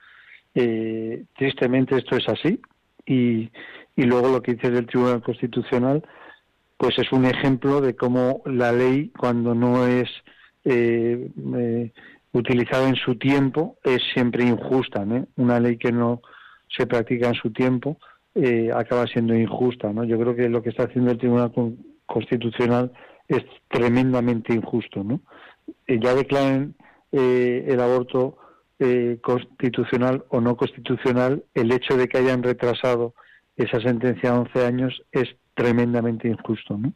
Speaker 4: Eh, tristemente esto es así y, y luego lo que dice el Tribunal Constitucional pues es un ejemplo de cómo la ley cuando no es eh, eh, utilizada en su tiempo es siempre injusta. Una ley que no se practica en su tiempo eh, acaba siendo injusta. ¿no? Yo creo que lo que está haciendo el Tribunal Constitucional es tremendamente injusto. ¿no? ya declaren el aborto constitucional o no constitucional, el hecho de que hayan retrasado esa sentencia a 11 años es tremendamente injusto, ¿no?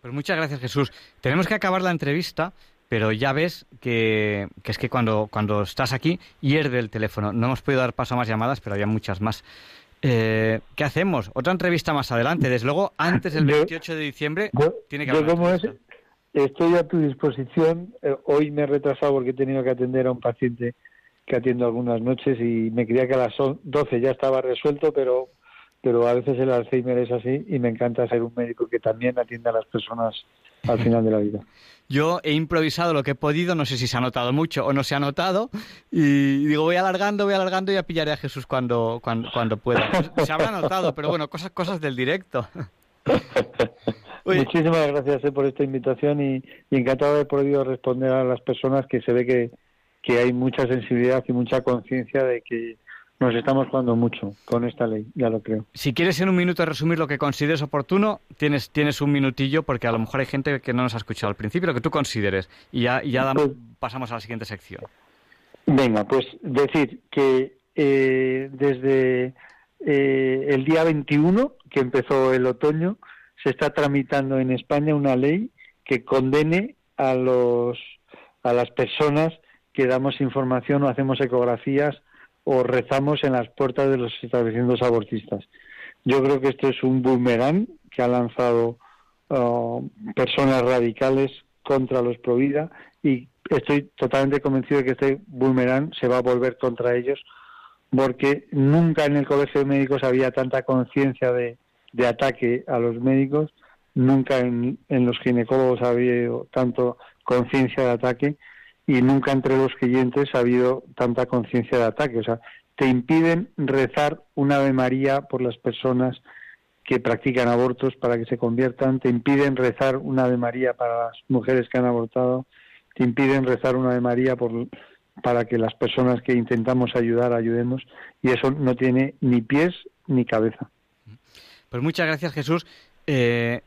Speaker 1: Pues muchas gracias, Jesús. Tenemos que acabar la entrevista, pero ya ves que, es que cuando, cuando estás aquí hierve el teléfono. No hemos podido dar paso a más llamadas, pero había muchas más. Eh, ¿Qué hacemos? Otra entrevista más adelante. Desde luego, antes del 28 de diciembre tiene que haber.
Speaker 4: estoy a tu disposición. Eh, hoy me he retrasado porque he tenido que atender a un paciente que atiendo algunas noches y me creía que a las 12 ya estaba resuelto, pero pero a veces el Alzheimer es así y me encanta ser un médico que también atienda a las personas al final de la vida.
Speaker 1: Yo he improvisado lo que he podido, no sé si se ha notado mucho o no se ha notado, y digo, voy alargando, voy alargando y ya pillaré a Jesús cuando, cuando, cuando pueda. Se habrá notado, pero bueno, cosas, cosas del directo.
Speaker 4: Muchísimas gracias eh, por esta invitación y, y, encantado de haber podido responder a las personas que se ve que, que hay mucha sensibilidad y mucha conciencia de que nos estamos jugando mucho con esta ley, ya lo creo.
Speaker 1: Si quieres en un minuto resumir lo que consideres oportuno, tienes, tienes un minutillo porque a lo mejor hay gente que no nos ha escuchado al principio, lo que tú consideres. Y ya, ya pues pasamos a la siguiente sección.
Speaker 4: Venga, pues decir que eh, desde eh, el día 21, que empezó el otoño, se está tramitando en España una ley que condene a, los, a las personas que damos información o hacemos ecografías o rezamos en las puertas de los establecimientos abortistas. Yo creo que esto es un boomerang que ha lanzado uh, personas radicales contra los Provida y estoy totalmente convencido de que este boomerang se va a volver contra ellos porque nunca en el Colegio de Médicos había tanta conciencia de, ataque a los médicos, nunca en, en los ginecólogos ha habido tanto conciencia de ataque y nunca entre los clientes ha habido tanta conciencia de ataque. O sea, te impiden rezar un Ave María por las personas que practican abortos para que se conviertan, te impiden rezar un Ave María para las mujeres que han abortado, te impiden rezar una Ave María por, para que las personas que intentamos ayudar ayudemos y eso no tiene ni pies ni cabeza.
Speaker 1: Pues muchas gracias Jesús. Eh,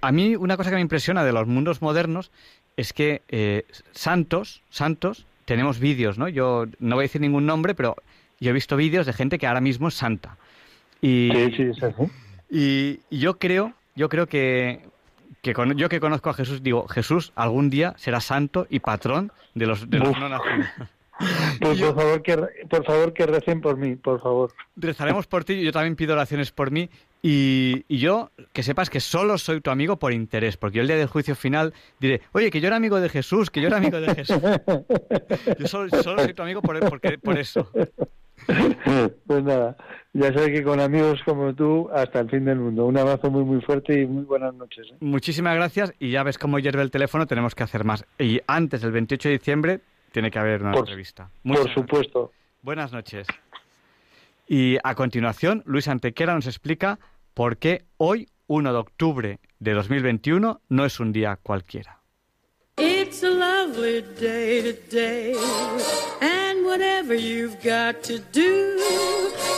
Speaker 1: a mí una cosa que me impresiona de los mundos modernos es que eh, santos, santos, tenemos vídeos, ¿no? Yo no voy a decir ningún nombre, pero yo he visto vídeos de gente que ahora mismo es santa. Y,
Speaker 4: sí, sí,
Speaker 1: Y, yo creo, yo creo que, que yo que conozco a Jesús, digo, Jesús algún día será santo y patrón de los, de los no nacidos.
Speaker 4: Pues por favor que por favor que recen por mí, por favor.
Speaker 1: Rezaremos por ti, yo también pido oraciones por mí y, y, yo que sepas que solo soy tu amigo por interés, porque yo el día del juicio final diré, oye, que yo era amigo de Jesús, que yo era amigo de Jesús. Yo solo, solo soy tu amigo por, porque, por eso.
Speaker 4: Pues nada, ya sabes que con amigos como tú, hasta el fin del mundo. Un abrazo muy, muy fuerte y muy buenas noches. ¿eh?
Speaker 1: Muchísimas gracias y ya ves cómo hierve el teléfono, tenemos que hacer más. Y antes del 28 de diciembre tiene que haber una entrevista.
Speaker 4: por supuesto.
Speaker 1: Buenas noches. Y a continuación, Luis Antequera nos explica por qué hoy, 1 de octubre de 2021, no es un día cualquiera.
Speaker 11: It's a lovely day today, and whatever you've got to do,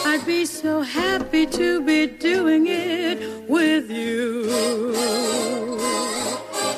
Speaker 11: I'd be so happy to be doing it with you.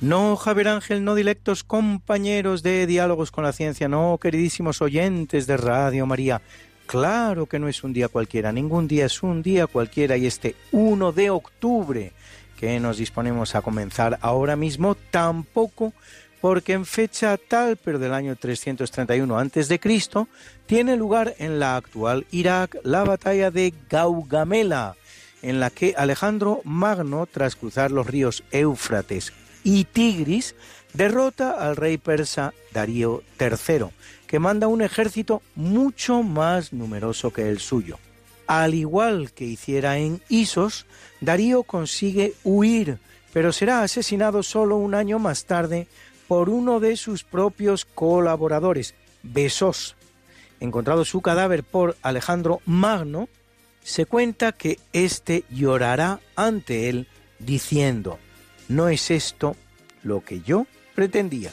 Speaker 12: No, Javier Ángel, no dilectos compañeros de Diálogos con la Ciencia, no, queridísimos oyentes de Radio María. Claro que no es un día cualquiera, ningún día es un día cualquiera y este 1 de octubre que nos disponemos a comenzar ahora mismo tampoco porque en fecha tal, pero del año 331 a.C., tiene lugar en la actual Irak la batalla de Gaugamela, en la que Alejandro Magno, tras cruzar los ríos Éufrates y Tigris, derrota al rey persa Darío III, que manda un ejército mucho más numeroso que el suyo. Al igual que hiciera en Isos, Darío consigue huir, pero será asesinado solo un año más tarde por uno de sus propios colaboradores, Besos. Encontrado su cadáver por Alejandro Magno, se cuenta que éste llorará ante él diciendo, no es esto lo que yo pretendía.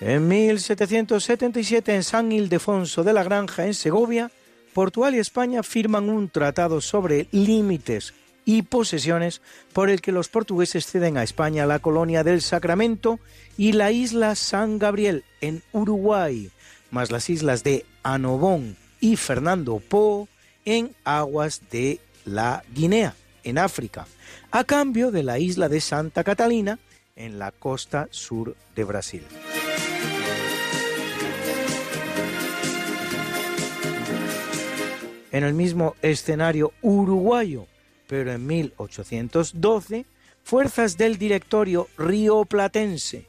Speaker 12: En 1777, en San Ildefonso de la Granja, en Segovia, Portugal y España firman un tratado sobre límites y posesiones por el que los portugueses ceden a España la colonia del Sacramento y la isla San Gabriel en Uruguay, más las islas de Anobón y Fernando Po en aguas de la Guinea, en África, a cambio de la isla de Santa Catalina en la costa sur de Brasil. en el mismo escenario uruguayo, pero en 1812, fuerzas del directorio rioplatense,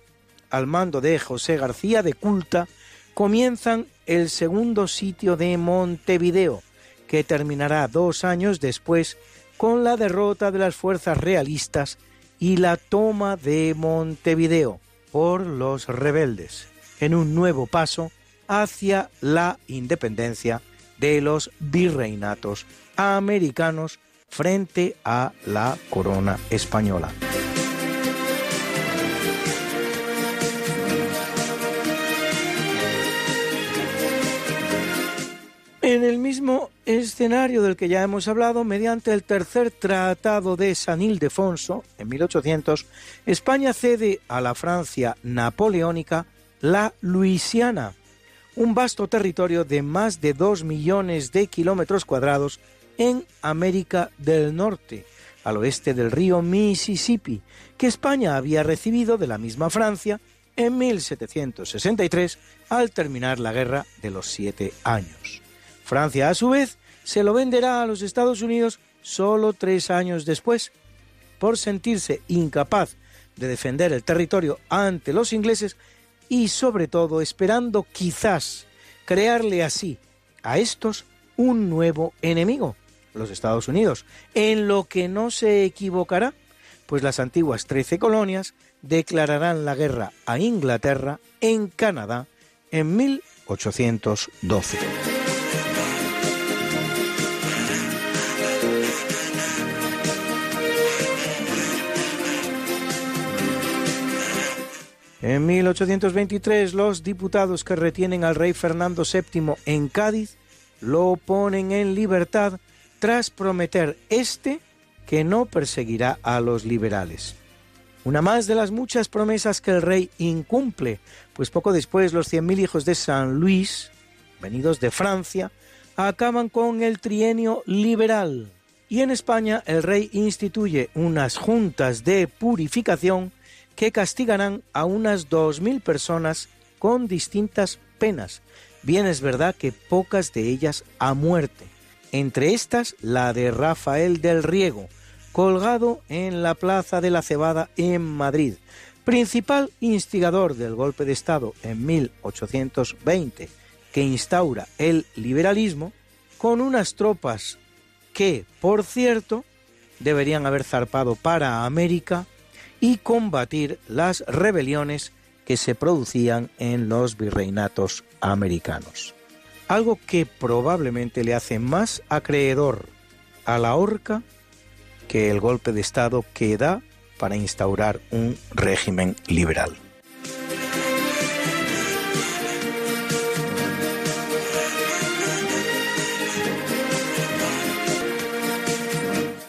Speaker 12: al mando de José García de Culta, comienzan el segundo sitio de Montevideo, que terminará dos años después con la derrota de las fuerzas realistas y la toma de Montevideo por los rebeldes, en un nuevo paso hacia la independencia de los virreinatos americanos frente a la corona española. En el mismo escenario del que ya hemos hablado, mediante el tercer Tratado de San Ildefonso, en 1800, España cede a la Francia napoleónica la Luisiana, un vasto territorio de más de dos millones de kilómetros cuadrados en América del Norte, al oeste del río Mississippi, que España había recibido de la misma Francia en 1763 al terminar la Guerra de los Siete Años. Francia, a su vez, se lo venderá a los Estados Unidos solo tres años después, por sentirse incapaz de defender el territorio ante los ingleses y sobre todo esperando quizás crearle así a estos un nuevo enemigo, los Estados Unidos, en lo que no se equivocará, pues las antiguas trece colonias declararán la guerra a Inglaterra en Canadá en 1812. En 1823 los diputados que retienen al rey Fernando VII en Cádiz lo ponen en libertad tras prometer este que no perseguirá a los liberales. Una más de las muchas promesas que el rey incumple, pues poco después los 100.000 hijos de San Luis, venidos de Francia, acaban con el trienio liberal. Y en España el rey instituye unas juntas de purificación que castigarán a unas 2.000 personas con distintas penas. Bien es verdad que pocas de ellas a muerte. Entre estas, la de Rafael del Riego, colgado en la Plaza de la Cebada en Madrid, principal instigador del golpe de Estado en 1820, que instaura el liberalismo, con unas tropas que, por cierto, deberían haber zarpado para América y combatir las rebeliones que se producían en los virreinatos americanos. Algo que probablemente le hace más acreedor a la horca que el golpe de Estado que da para instaurar un régimen liberal.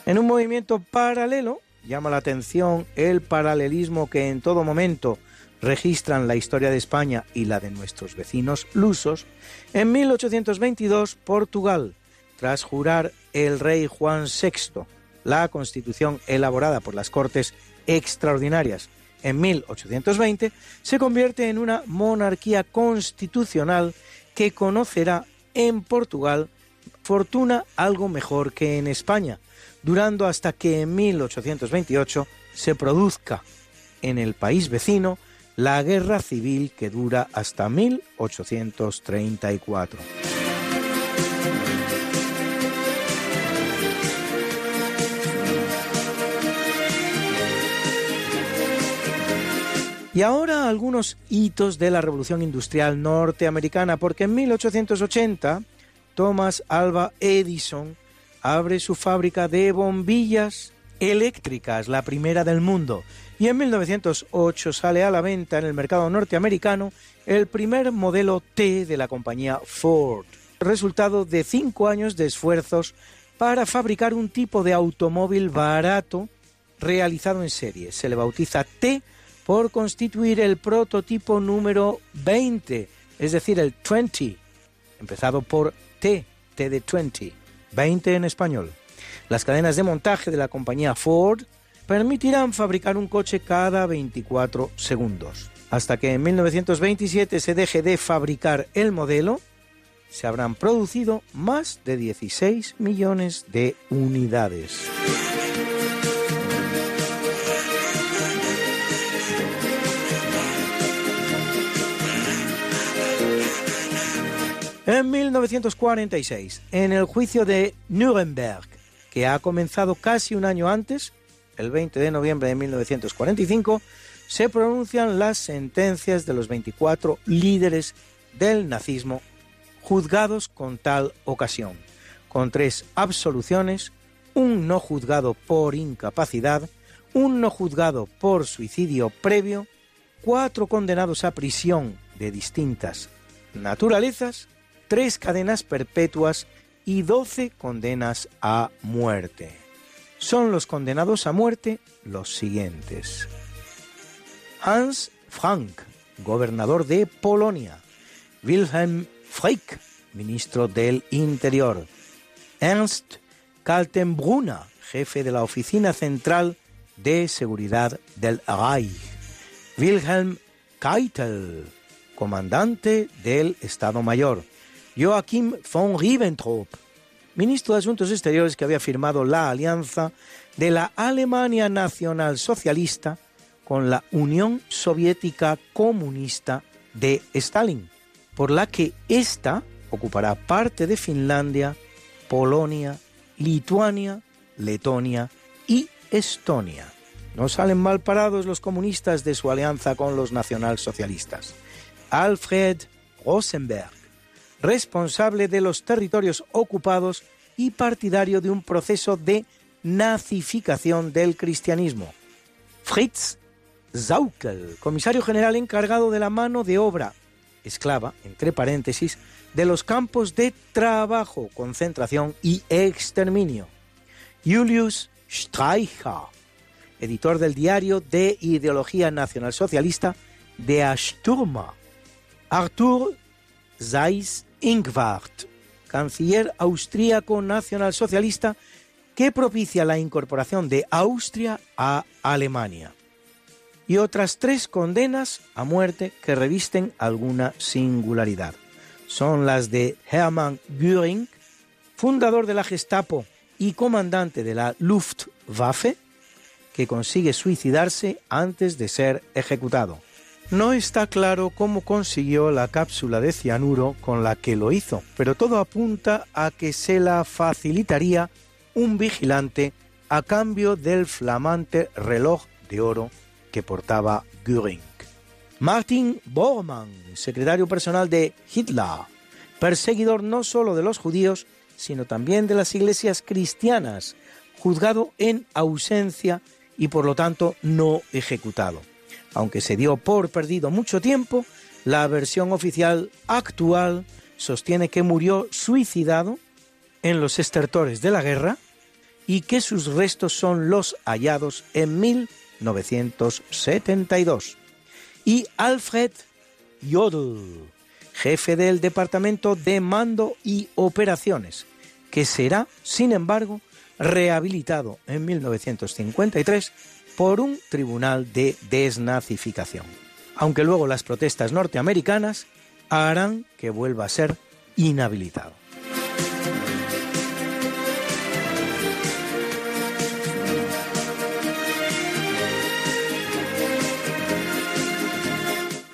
Speaker 12: En un movimiento paralelo, llama la atención el paralelismo que en todo momento registran la historia de España y la de nuestros vecinos lusos, en 1822 Portugal, tras jurar el rey Juan VI la constitución elaborada por las Cortes Extraordinarias en 1820, se convierte en una monarquía constitucional que conocerá en Portugal fortuna algo mejor que en España, durando hasta que en 1828 se produzca en el país vecino la guerra civil que dura hasta 1834. Y ahora algunos hitos de la Revolución Industrial norteamericana, porque en 1880 Thomas Alva Edison abre su fábrica de bombillas eléctricas, la primera del mundo, y en 1908 sale a la venta en el mercado norteamericano el primer modelo T de la compañía Ford, resultado de cinco años de esfuerzos para fabricar un tipo de automóvil barato realizado en serie. Se le bautiza T por constituir el prototipo número 20, es decir, el 20, empezado por T, T de 20. 20 en español. Las cadenas de montaje de la compañía Ford permitirán fabricar un coche cada 24 segundos. Hasta que en 1927 se deje de fabricar el modelo, se habrán producido más de 16 millones de unidades. En 1946, en el juicio de Nuremberg, que ha comenzado casi un año antes, el 20 de noviembre de 1945, se pronuncian las sentencias de los 24 líderes del nazismo juzgados con tal ocasión, con tres absoluciones, un no juzgado por incapacidad, un no juzgado por suicidio previo, cuatro condenados a prisión de distintas naturalezas tres cadenas perpetuas y doce condenas a muerte. Son los condenados a muerte los siguientes. Hans Frank, gobernador de Polonia. Wilhelm Frick, ministro del Interior. Ernst Kaltenbrunner, jefe de la Oficina Central de Seguridad del Reich. Wilhelm Keitel, comandante del Estado Mayor. Joachim von Ribbentrop, ministro de Asuntos Exteriores que había firmado la alianza de la Alemania Nacional Socialista con la Unión Soviética Comunista de Stalin, por la que ésta ocupará parte de Finlandia, Polonia, Lituania, Letonia y Estonia. No salen mal parados los comunistas de su alianza con los nacionalsocialistas. Alfred Rosenberg, responsable de los territorios ocupados y partidario de un proceso de nazificación del cristianismo. Fritz Zaukel, comisario general encargado de la mano de obra esclava, entre paréntesis, de los campos de trabajo, concentración y exterminio. Julius Streicher, editor del diario de ideología nacionalsocialista de Asturma. Arthur Zeiss Ingwart, canciller austríaco nacionalsocialista que propicia la incorporación de Austria a Alemania. Y otras tres condenas a muerte que revisten alguna singularidad. Son las de Hermann Göring, fundador de la Gestapo y comandante de la Luftwaffe, que consigue suicidarse antes de ser ejecutado. No está claro cómo consiguió la cápsula de cianuro con la que lo hizo, pero todo apunta a que se la facilitaría un vigilante a cambio del flamante reloj de oro que portaba Göring. Martin Bormann, secretario personal de Hitler, perseguidor no solo de los judíos, sino también de las iglesias cristianas, juzgado en ausencia y por lo tanto no ejecutado. Aunque se dio por perdido mucho tiempo, la versión oficial actual sostiene que murió suicidado en los estertores de la guerra y que sus restos son los hallados en 1972. Y Alfred Jodl, jefe del Departamento de Mando y Operaciones, que será, sin embargo, rehabilitado en 1953 por un tribunal de desnazificación. Aunque luego las protestas norteamericanas harán que vuelva a ser inhabilitado.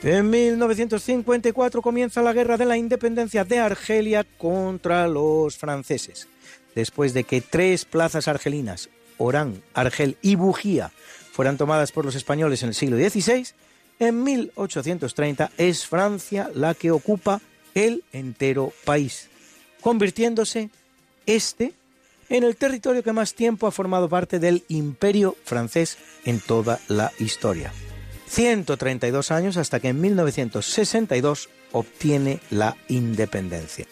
Speaker 12: En 1954 comienza la Guerra de la Independencia de Argelia contra los franceses. Después de que tres plazas argelinas, Orán, Argel y Bujía, fueran tomadas por los españoles en el siglo XVI, en 1830 es Francia la que ocupa el entero país, convirtiéndose este en el territorio que más tiempo ha formado parte del imperio francés en toda la historia. 132 años hasta que en 1962 obtiene la independencia.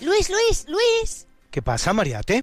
Speaker 13: Luis, Luis, Luis.
Speaker 12: ¿Qué pasa, Mariate?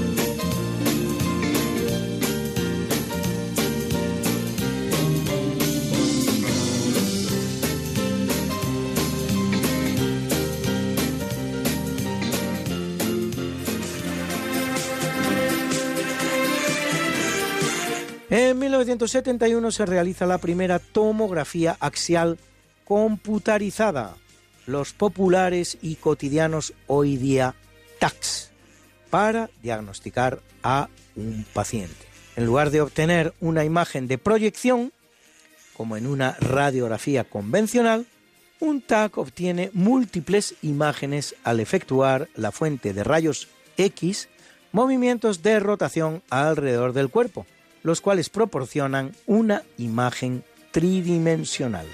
Speaker 12: En 1971 se realiza la primera tomografía axial computarizada, los populares y cotidianos hoy día TACS, para diagnosticar a un paciente. En lugar de obtener una imagen de proyección, como en una radiografía convencional, un TAC obtiene múltiples imágenes al efectuar la fuente de rayos X movimientos de rotación alrededor del cuerpo, los cuales proporcionan una imagen tridimensional.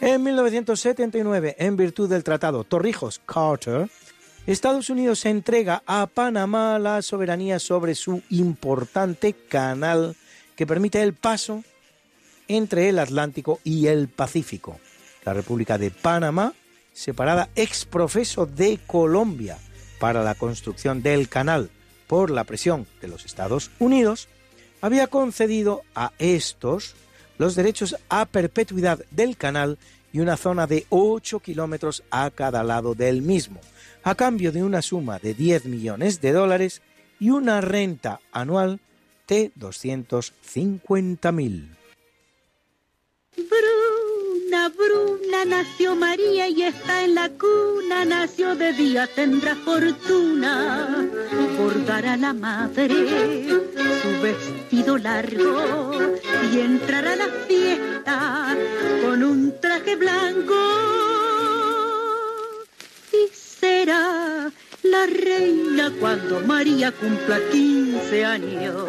Speaker 12: En 1979, en virtud del Tratado Torrijos-Carter, Estados Unidos entrega a Panamá la soberanía sobre su importante canal que permite el paso entre el Atlántico y el Pacífico. La República de Panamá, separada ex profeso de Colombia para la construcción del canal por la presión de los Estados Unidos, había concedido a estos los derechos a perpetuidad del canal y una zona de 8 kilómetros a cada lado del mismo, a cambio de una suma de 10 millones de dólares y una renta anual de 250.000.
Speaker 14: Bruna, Bruna, nació María y está en la cuna, nació de día, tendrá fortuna. Por dar a la madre su vestido largo y entrar a la fiesta con un traje blanco. Y será la reina cuando María cumpla 15 años.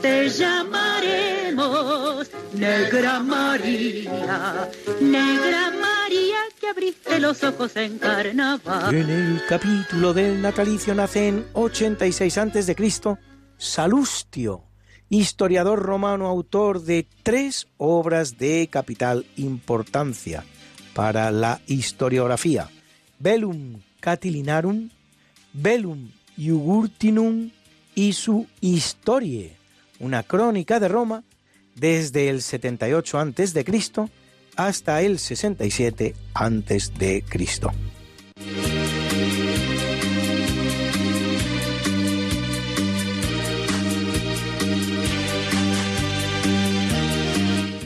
Speaker 14: Te llamaremos Negra María, Negra María que abriste los ojos en carnaval.
Speaker 12: En el capítulo del natalicio nace en 86 a.C. Salustio, historiador romano, autor de tres obras de capital importancia para la historiografía: Velum Catilinarum, Velum Iugurtinum y su Historie, una crónica de Roma desde el 78 a.C. hasta el 67 a.C.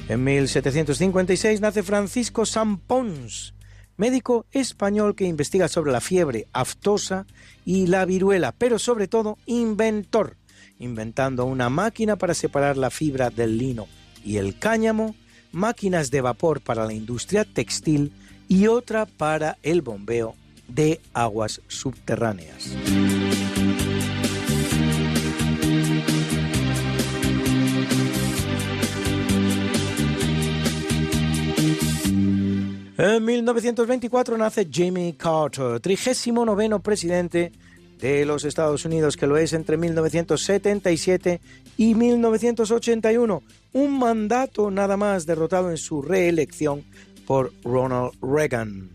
Speaker 12: En 1756 nace Francisco Sampons, médico español que investiga sobre la fiebre aftosa y la viruela, pero sobre todo inventor, inventando una máquina para separar la fibra del lino y el cáñamo, máquinas de vapor para la industria textil y otra para el bombeo de aguas subterráneas. En 1924 nace Jimmy Carter, 39 presidente de los Estados Unidos, que lo es entre 1977 y 1981. Un mandato nada más derrotado en su reelección por Ronald Reagan.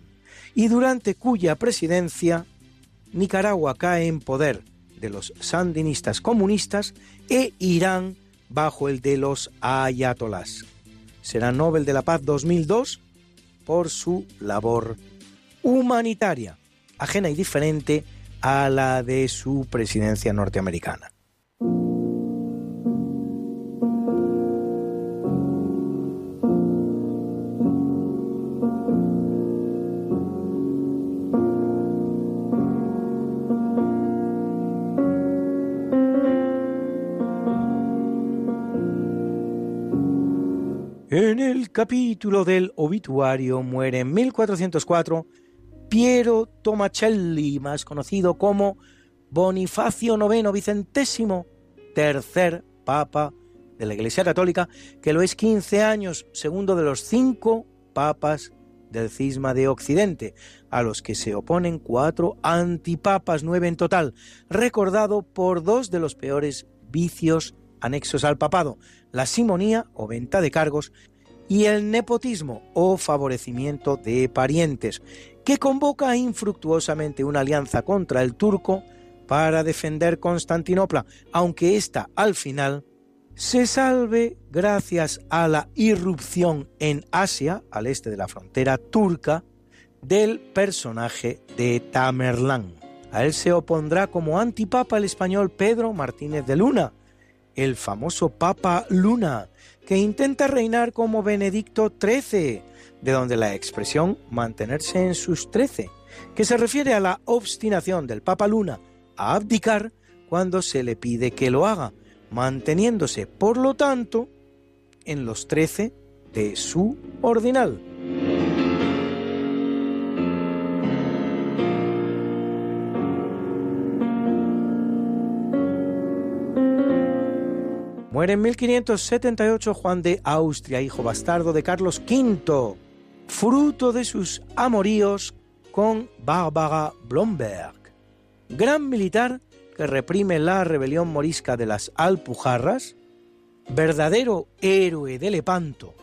Speaker 12: Y durante cuya presidencia Nicaragua cae en poder de los sandinistas comunistas e Irán bajo el de los ayatolás. Será Nobel de la Paz 2002 por su labor humanitaria, ajena y diferente a la de su presidencia norteamericana. En el capítulo del obituario muere en 1404 Piero Tomacelli, más conocido como Bonifacio IX Vicentésimo, tercer papa de la Iglesia Católica, que lo es 15 años, segundo de los cinco papas del cisma de Occidente, a los que se oponen cuatro antipapas, nueve en total, recordado por dos de los peores vicios anexos al papado, la simonía o venta de cargos y el nepotismo o favorecimiento de parientes, que convoca infructuosamente una alianza contra el turco para defender Constantinopla, aunque ésta al final se salve gracias a la irrupción en Asia, al este de la frontera turca, del personaje de Tamerlán. A él se opondrá como antipapa el español Pedro Martínez de Luna, el famoso Papa Luna, que intenta reinar como Benedicto XIII, de donde la expresión mantenerse en sus trece, que se refiere a la obstinación del Papa Luna a abdicar cuando se le pide que lo haga, manteniéndose, por lo tanto, en los trece de su ordinal. Muere en 1578 Juan de Austria, hijo bastardo de Carlos V, fruto de sus amoríos con Bárbara Blomberg, gran militar que reprime la rebelión morisca de las Alpujarras, verdadero héroe de Lepanto,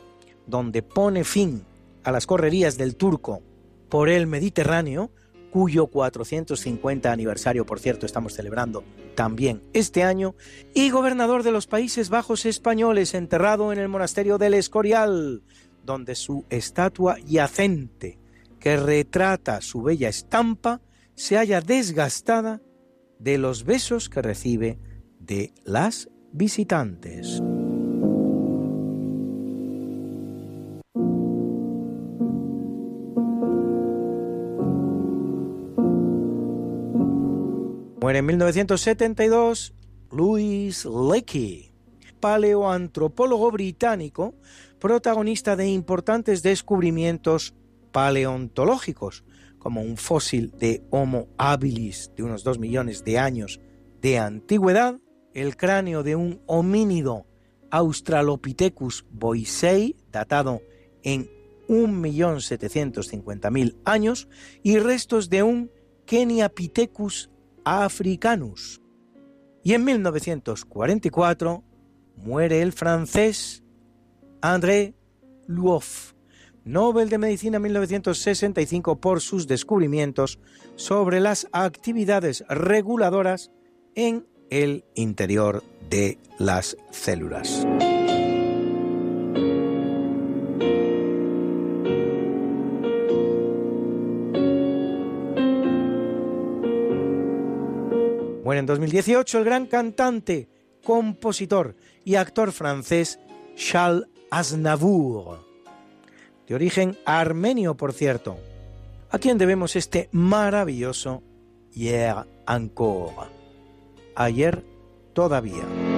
Speaker 12: donde pone fin a las correrías del turco por el Mediterráneo, cuyo 450 aniversario, por cierto, estamos celebrando también este año, y gobernador de los Países Bajos españoles, enterrado en el monasterio del Escorial, donde su estatua yacente, que retrata su bella estampa, se halla desgastada de los besos que recibe de las visitantes. Muere en 1972 Louis Leakey, paleoantropólogo británico, protagonista de importantes descubrimientos paleontológicos, como un fósil de Homo habilis de unos 2 millones de años de antigüedad, el cráneo de un homínido Australopithecus boisei, datado en 1.750.000 años, y restos de un Keniapithecus africanus. Y en 1944 muere el francés André Luoff, Nobel de Medicina 1965 por sus descubrimientos sobre las actividades reguladoras en el interior de las células. En 2018 el gran cantante, compositor y actor francés Charles Aznavour, de origen armenio por cierto, a quien debemos este maravilloso Hier encore, ayer todavía.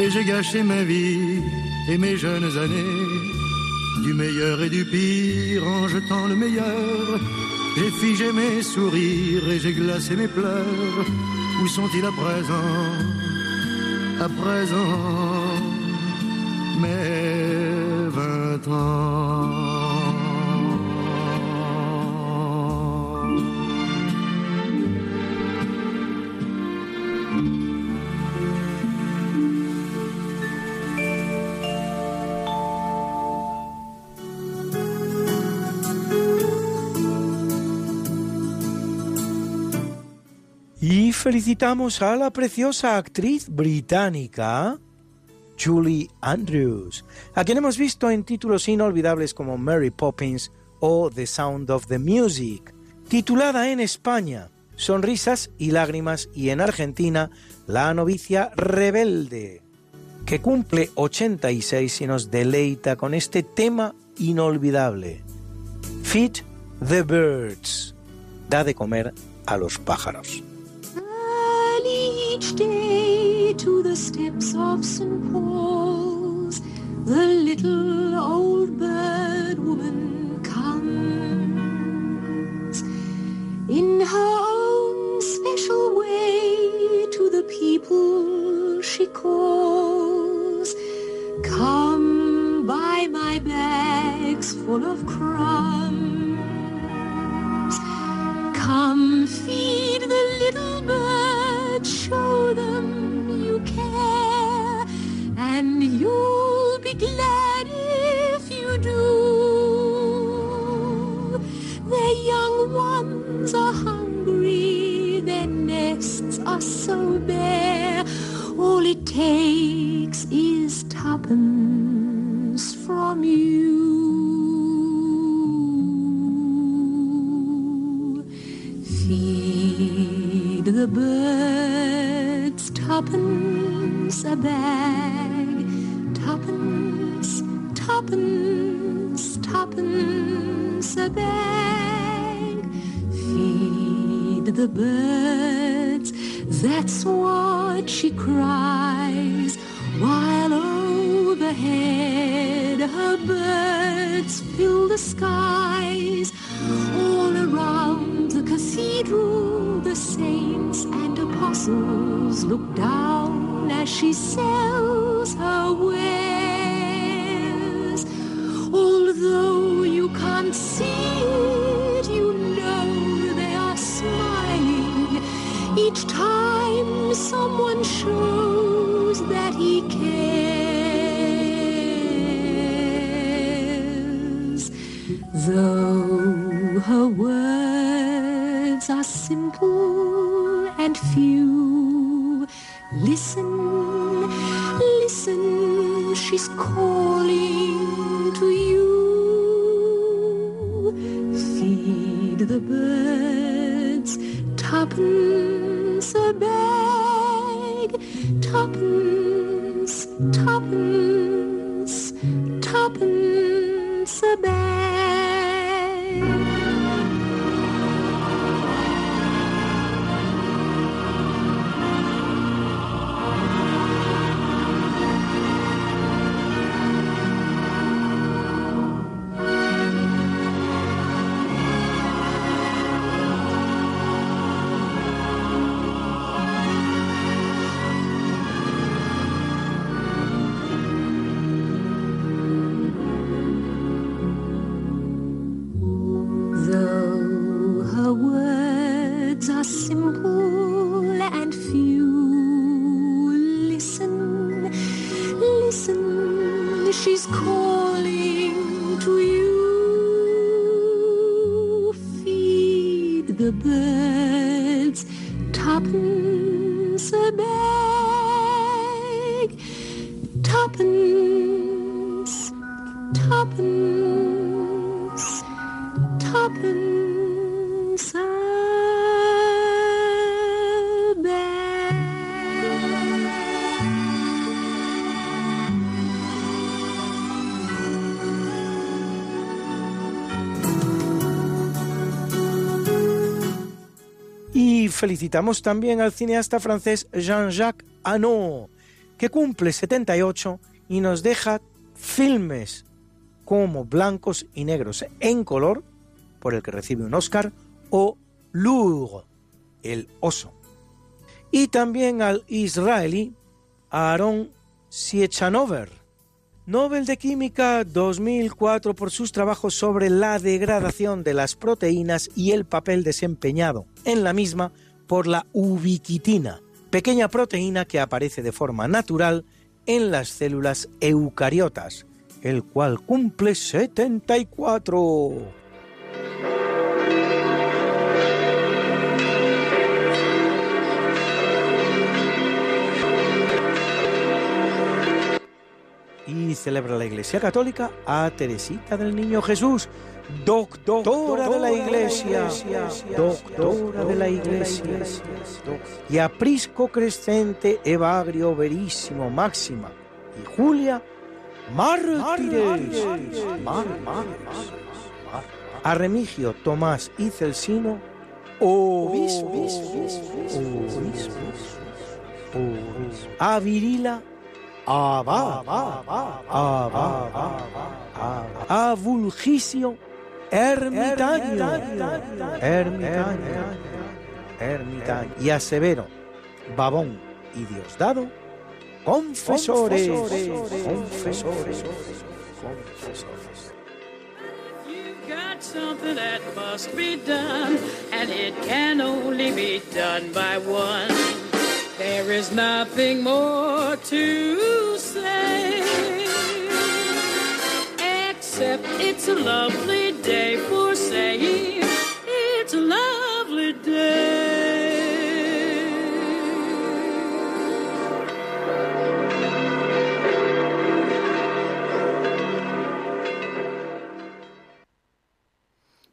Speaker 15: et j'ai gâché ma vie et mes jeunes années. Du meilleur et du pire en jetant le meilleur, j'ai figé mes sourires et j'ai glacé mes pleurs. Où sont-ils à présent? À présent,
Speaker 12: felicitamos a la preciosa actriz británica Julie Andrews, a quien hemos visto en títulos inolvidables como Mary Poppins o The Sound of the Music, titulada en España Sonrisas y Lágrimas y en Argentina La novicia rebelde, que cumple 86 y nos deleita con este tema inolvidable. Feed the birds, da de comer a los pájaros.
Speaker 16: Each day to the steps of St. Paul's, the little old bird woman comes in her own special way to the people she calls. Come buy my bags full of crumbs. Come feed the little birds, show them you care, and you'll be glad if you do. Their young ones are hungry, their nests are so bare. All it takes is tuppence from you. The birds tuppence a bag, tuppence, tuppence, tuppence a bag. Feed the birds, that's what she cries, while overhead her birds fill the skies. All around the cathedral, the saints and apostles look down as she sells her wares. Although you can't see it, you know they are smiling each time someone shows that he cares. Though her words are simple and few, listen, listen, she's calling to you. Feed the birds, tuppence a bag, tuppence,
Speaker 12: felicitamos también al cineasta francés Jean-Jacques Annaud, que cumple 78 y nos deja filmes como Blancos y Negros en color, por el que recibe un Oscar, o Lourdes, el oso. Y también al israelí Aaron Siechanover, Nobel de Química 2004 por sus trabajos sobre la degradación de las proteínas y el papel desempeñado en la misma por la ubiquitina, pequeña proteína que aparece de forma natural en las células eucariotas, el cual cumple 74. Y celebra la Iglesia Católica a Teresita del Niño Jesús, doctora de la Iglesia, doctora de la Iglesia, y a Prisco Crescente, Evagrio Verísimo, Máxima y Julia, mártires, a Remigio, Tomás y Celsino, obispos, a Virila, a Vulgicio, ermitaño, ermitaño, ermitaño, y a Severo, Babón y Diosdado, confesores, confesores, confesores.
Speaker 11: got something that must be done, and it can only be done by one. There is nothing more to say, it's a lovely day for saying it's a lovely day.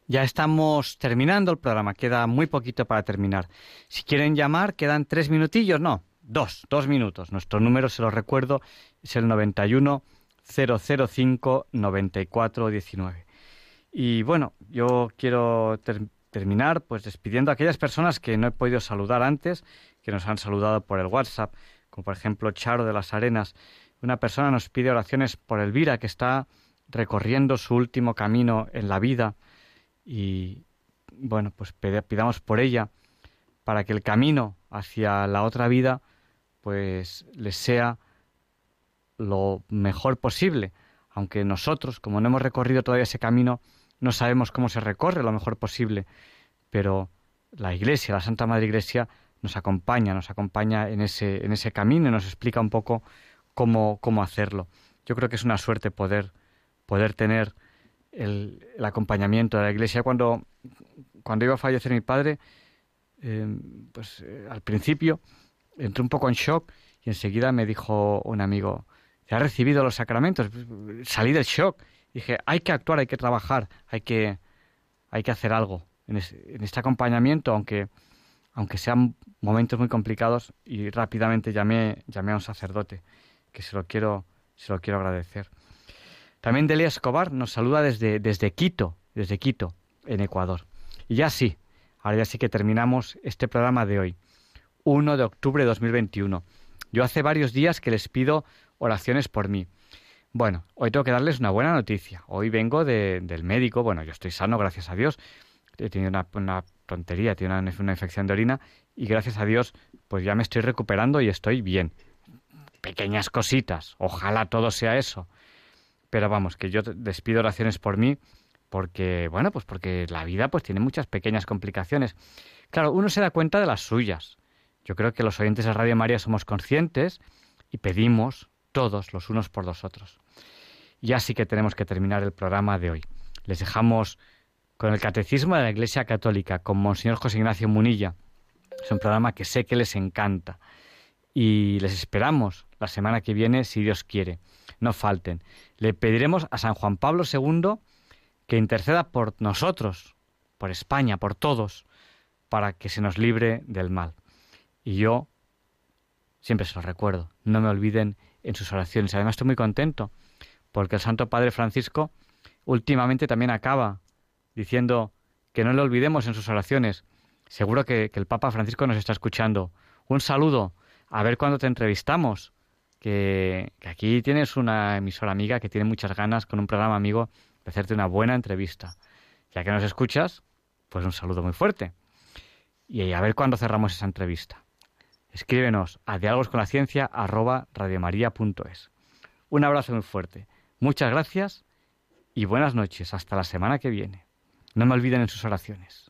Speaker 1: Ya estamos terminando el programa, queda muy poquito para terminar. Si quieren llamar, quedan tres minutillos, no, dos, dos minutos. Nuestro número, se lo recuerdo, es el 91 005 94 19. Y bueno, yo quiero ter- terminar pues despidiendo a aquellas personas que no he podido saludar antes, que nos han saludado por el WhatsApp, como por ejemplo Charo de las Arenas. Una persona nos pide oraciones por Elvira, que está recorriendo su último camino en la vida y bueno, pues pidamos por ella para que el camino hacia la otra vida pues les sea lo mejor posible, aunque nosotros, como no hemos recorrido todavía ese camino, no sabemos cómo se recorre lo mejor posible, pero la Iglesia, la Santa Madre Iglesia, nos acompaña, nos acompaña en ese, en ese camino y nos explica un poco cómo, cómo hacerlo. Yo creo que es una suerte poder, poder tener el, acompañamiento de la Iglesia. Cuando, cuando iba a fallecer mi padre, eh, pues eh, al principio entré un poco en shock y enseguida me dijo un amigo, ¿ya has recibido los sacramentos? Salí del shock. Dije, hay que actuar, hay que trabajar, hay que, hay que hacer algo en este acompañamiento, aunque, aunque sean momentos muy complicados, y rápidamente llamé, llamé a un sacerdote, que se lo quiero, se lo quiero agradecer. También Delia Escobar nos saluda desde, desde Quito, desde Quito, en Ecuador. Y ya sí, ahora ya sí que terminamos este programa de hoy, 1 de octubre de 2021. Yo hace varios días que les pido oraciones por mí. Bueno, hoy tengo que darles una buena noticia. Hoy vengo de- del médico, bueno, yo estoy sano, gracias a Dios. He tenido una, tontería, tenido una, una infección de orina y gracias a Dios, pues ya me estoy recuperando y estoy bien. Pequeñas cositas, ojalá todo sea eso. Pero vamos, que yo te- les pido oraciones por mí porque, bueno, pues porque la vida pues tiene muchas pequeñas complicaciones. Claro, uno se da cuenta de las suyas. Yo creo que los oyentes de Radio María somos conscientes y pedimos todos los unos por los otros. Ya sí que tenemos que terminar el programa de hoy. Les dejamos con el Catecismo de la Iglesia Católica, con Monseñor José Ignacio Munilla. Es un programa que sé que les encanta. Y les esperamos la semana que viene, si Dios quiere. No falten. Le pediremos a San Juan Pablo II que interceda por nosotros, por España, por todos, para que se nos libre del mal. Y yo siempre se lo recuerdo. No me olviden en sus oraciones. Además estoy muy contento porque el Santo Padre Francisco últimamente también acaba diciendo que no le olvidemos en sus oraciones. Seguro que, el Papa Francisco nos está escuchando. Un saludo. A ver cuándo te entrevistamos. Que, que aquí tienes una emisora amiga que tiene muchas ganas con un programa amigo de hacerte una buena entrevista. Ya que nos escuchas, pues un saludo muy fuerte. Y a ver cuándo cerramos esa entrevista. Escríbenos a dialogosconlaciencia arroba radiomaria.es. Un abrazo muy fuerte. Muchas gracias y buenas noches. Hasta la semana que viene. No me olviden en sus oraciones.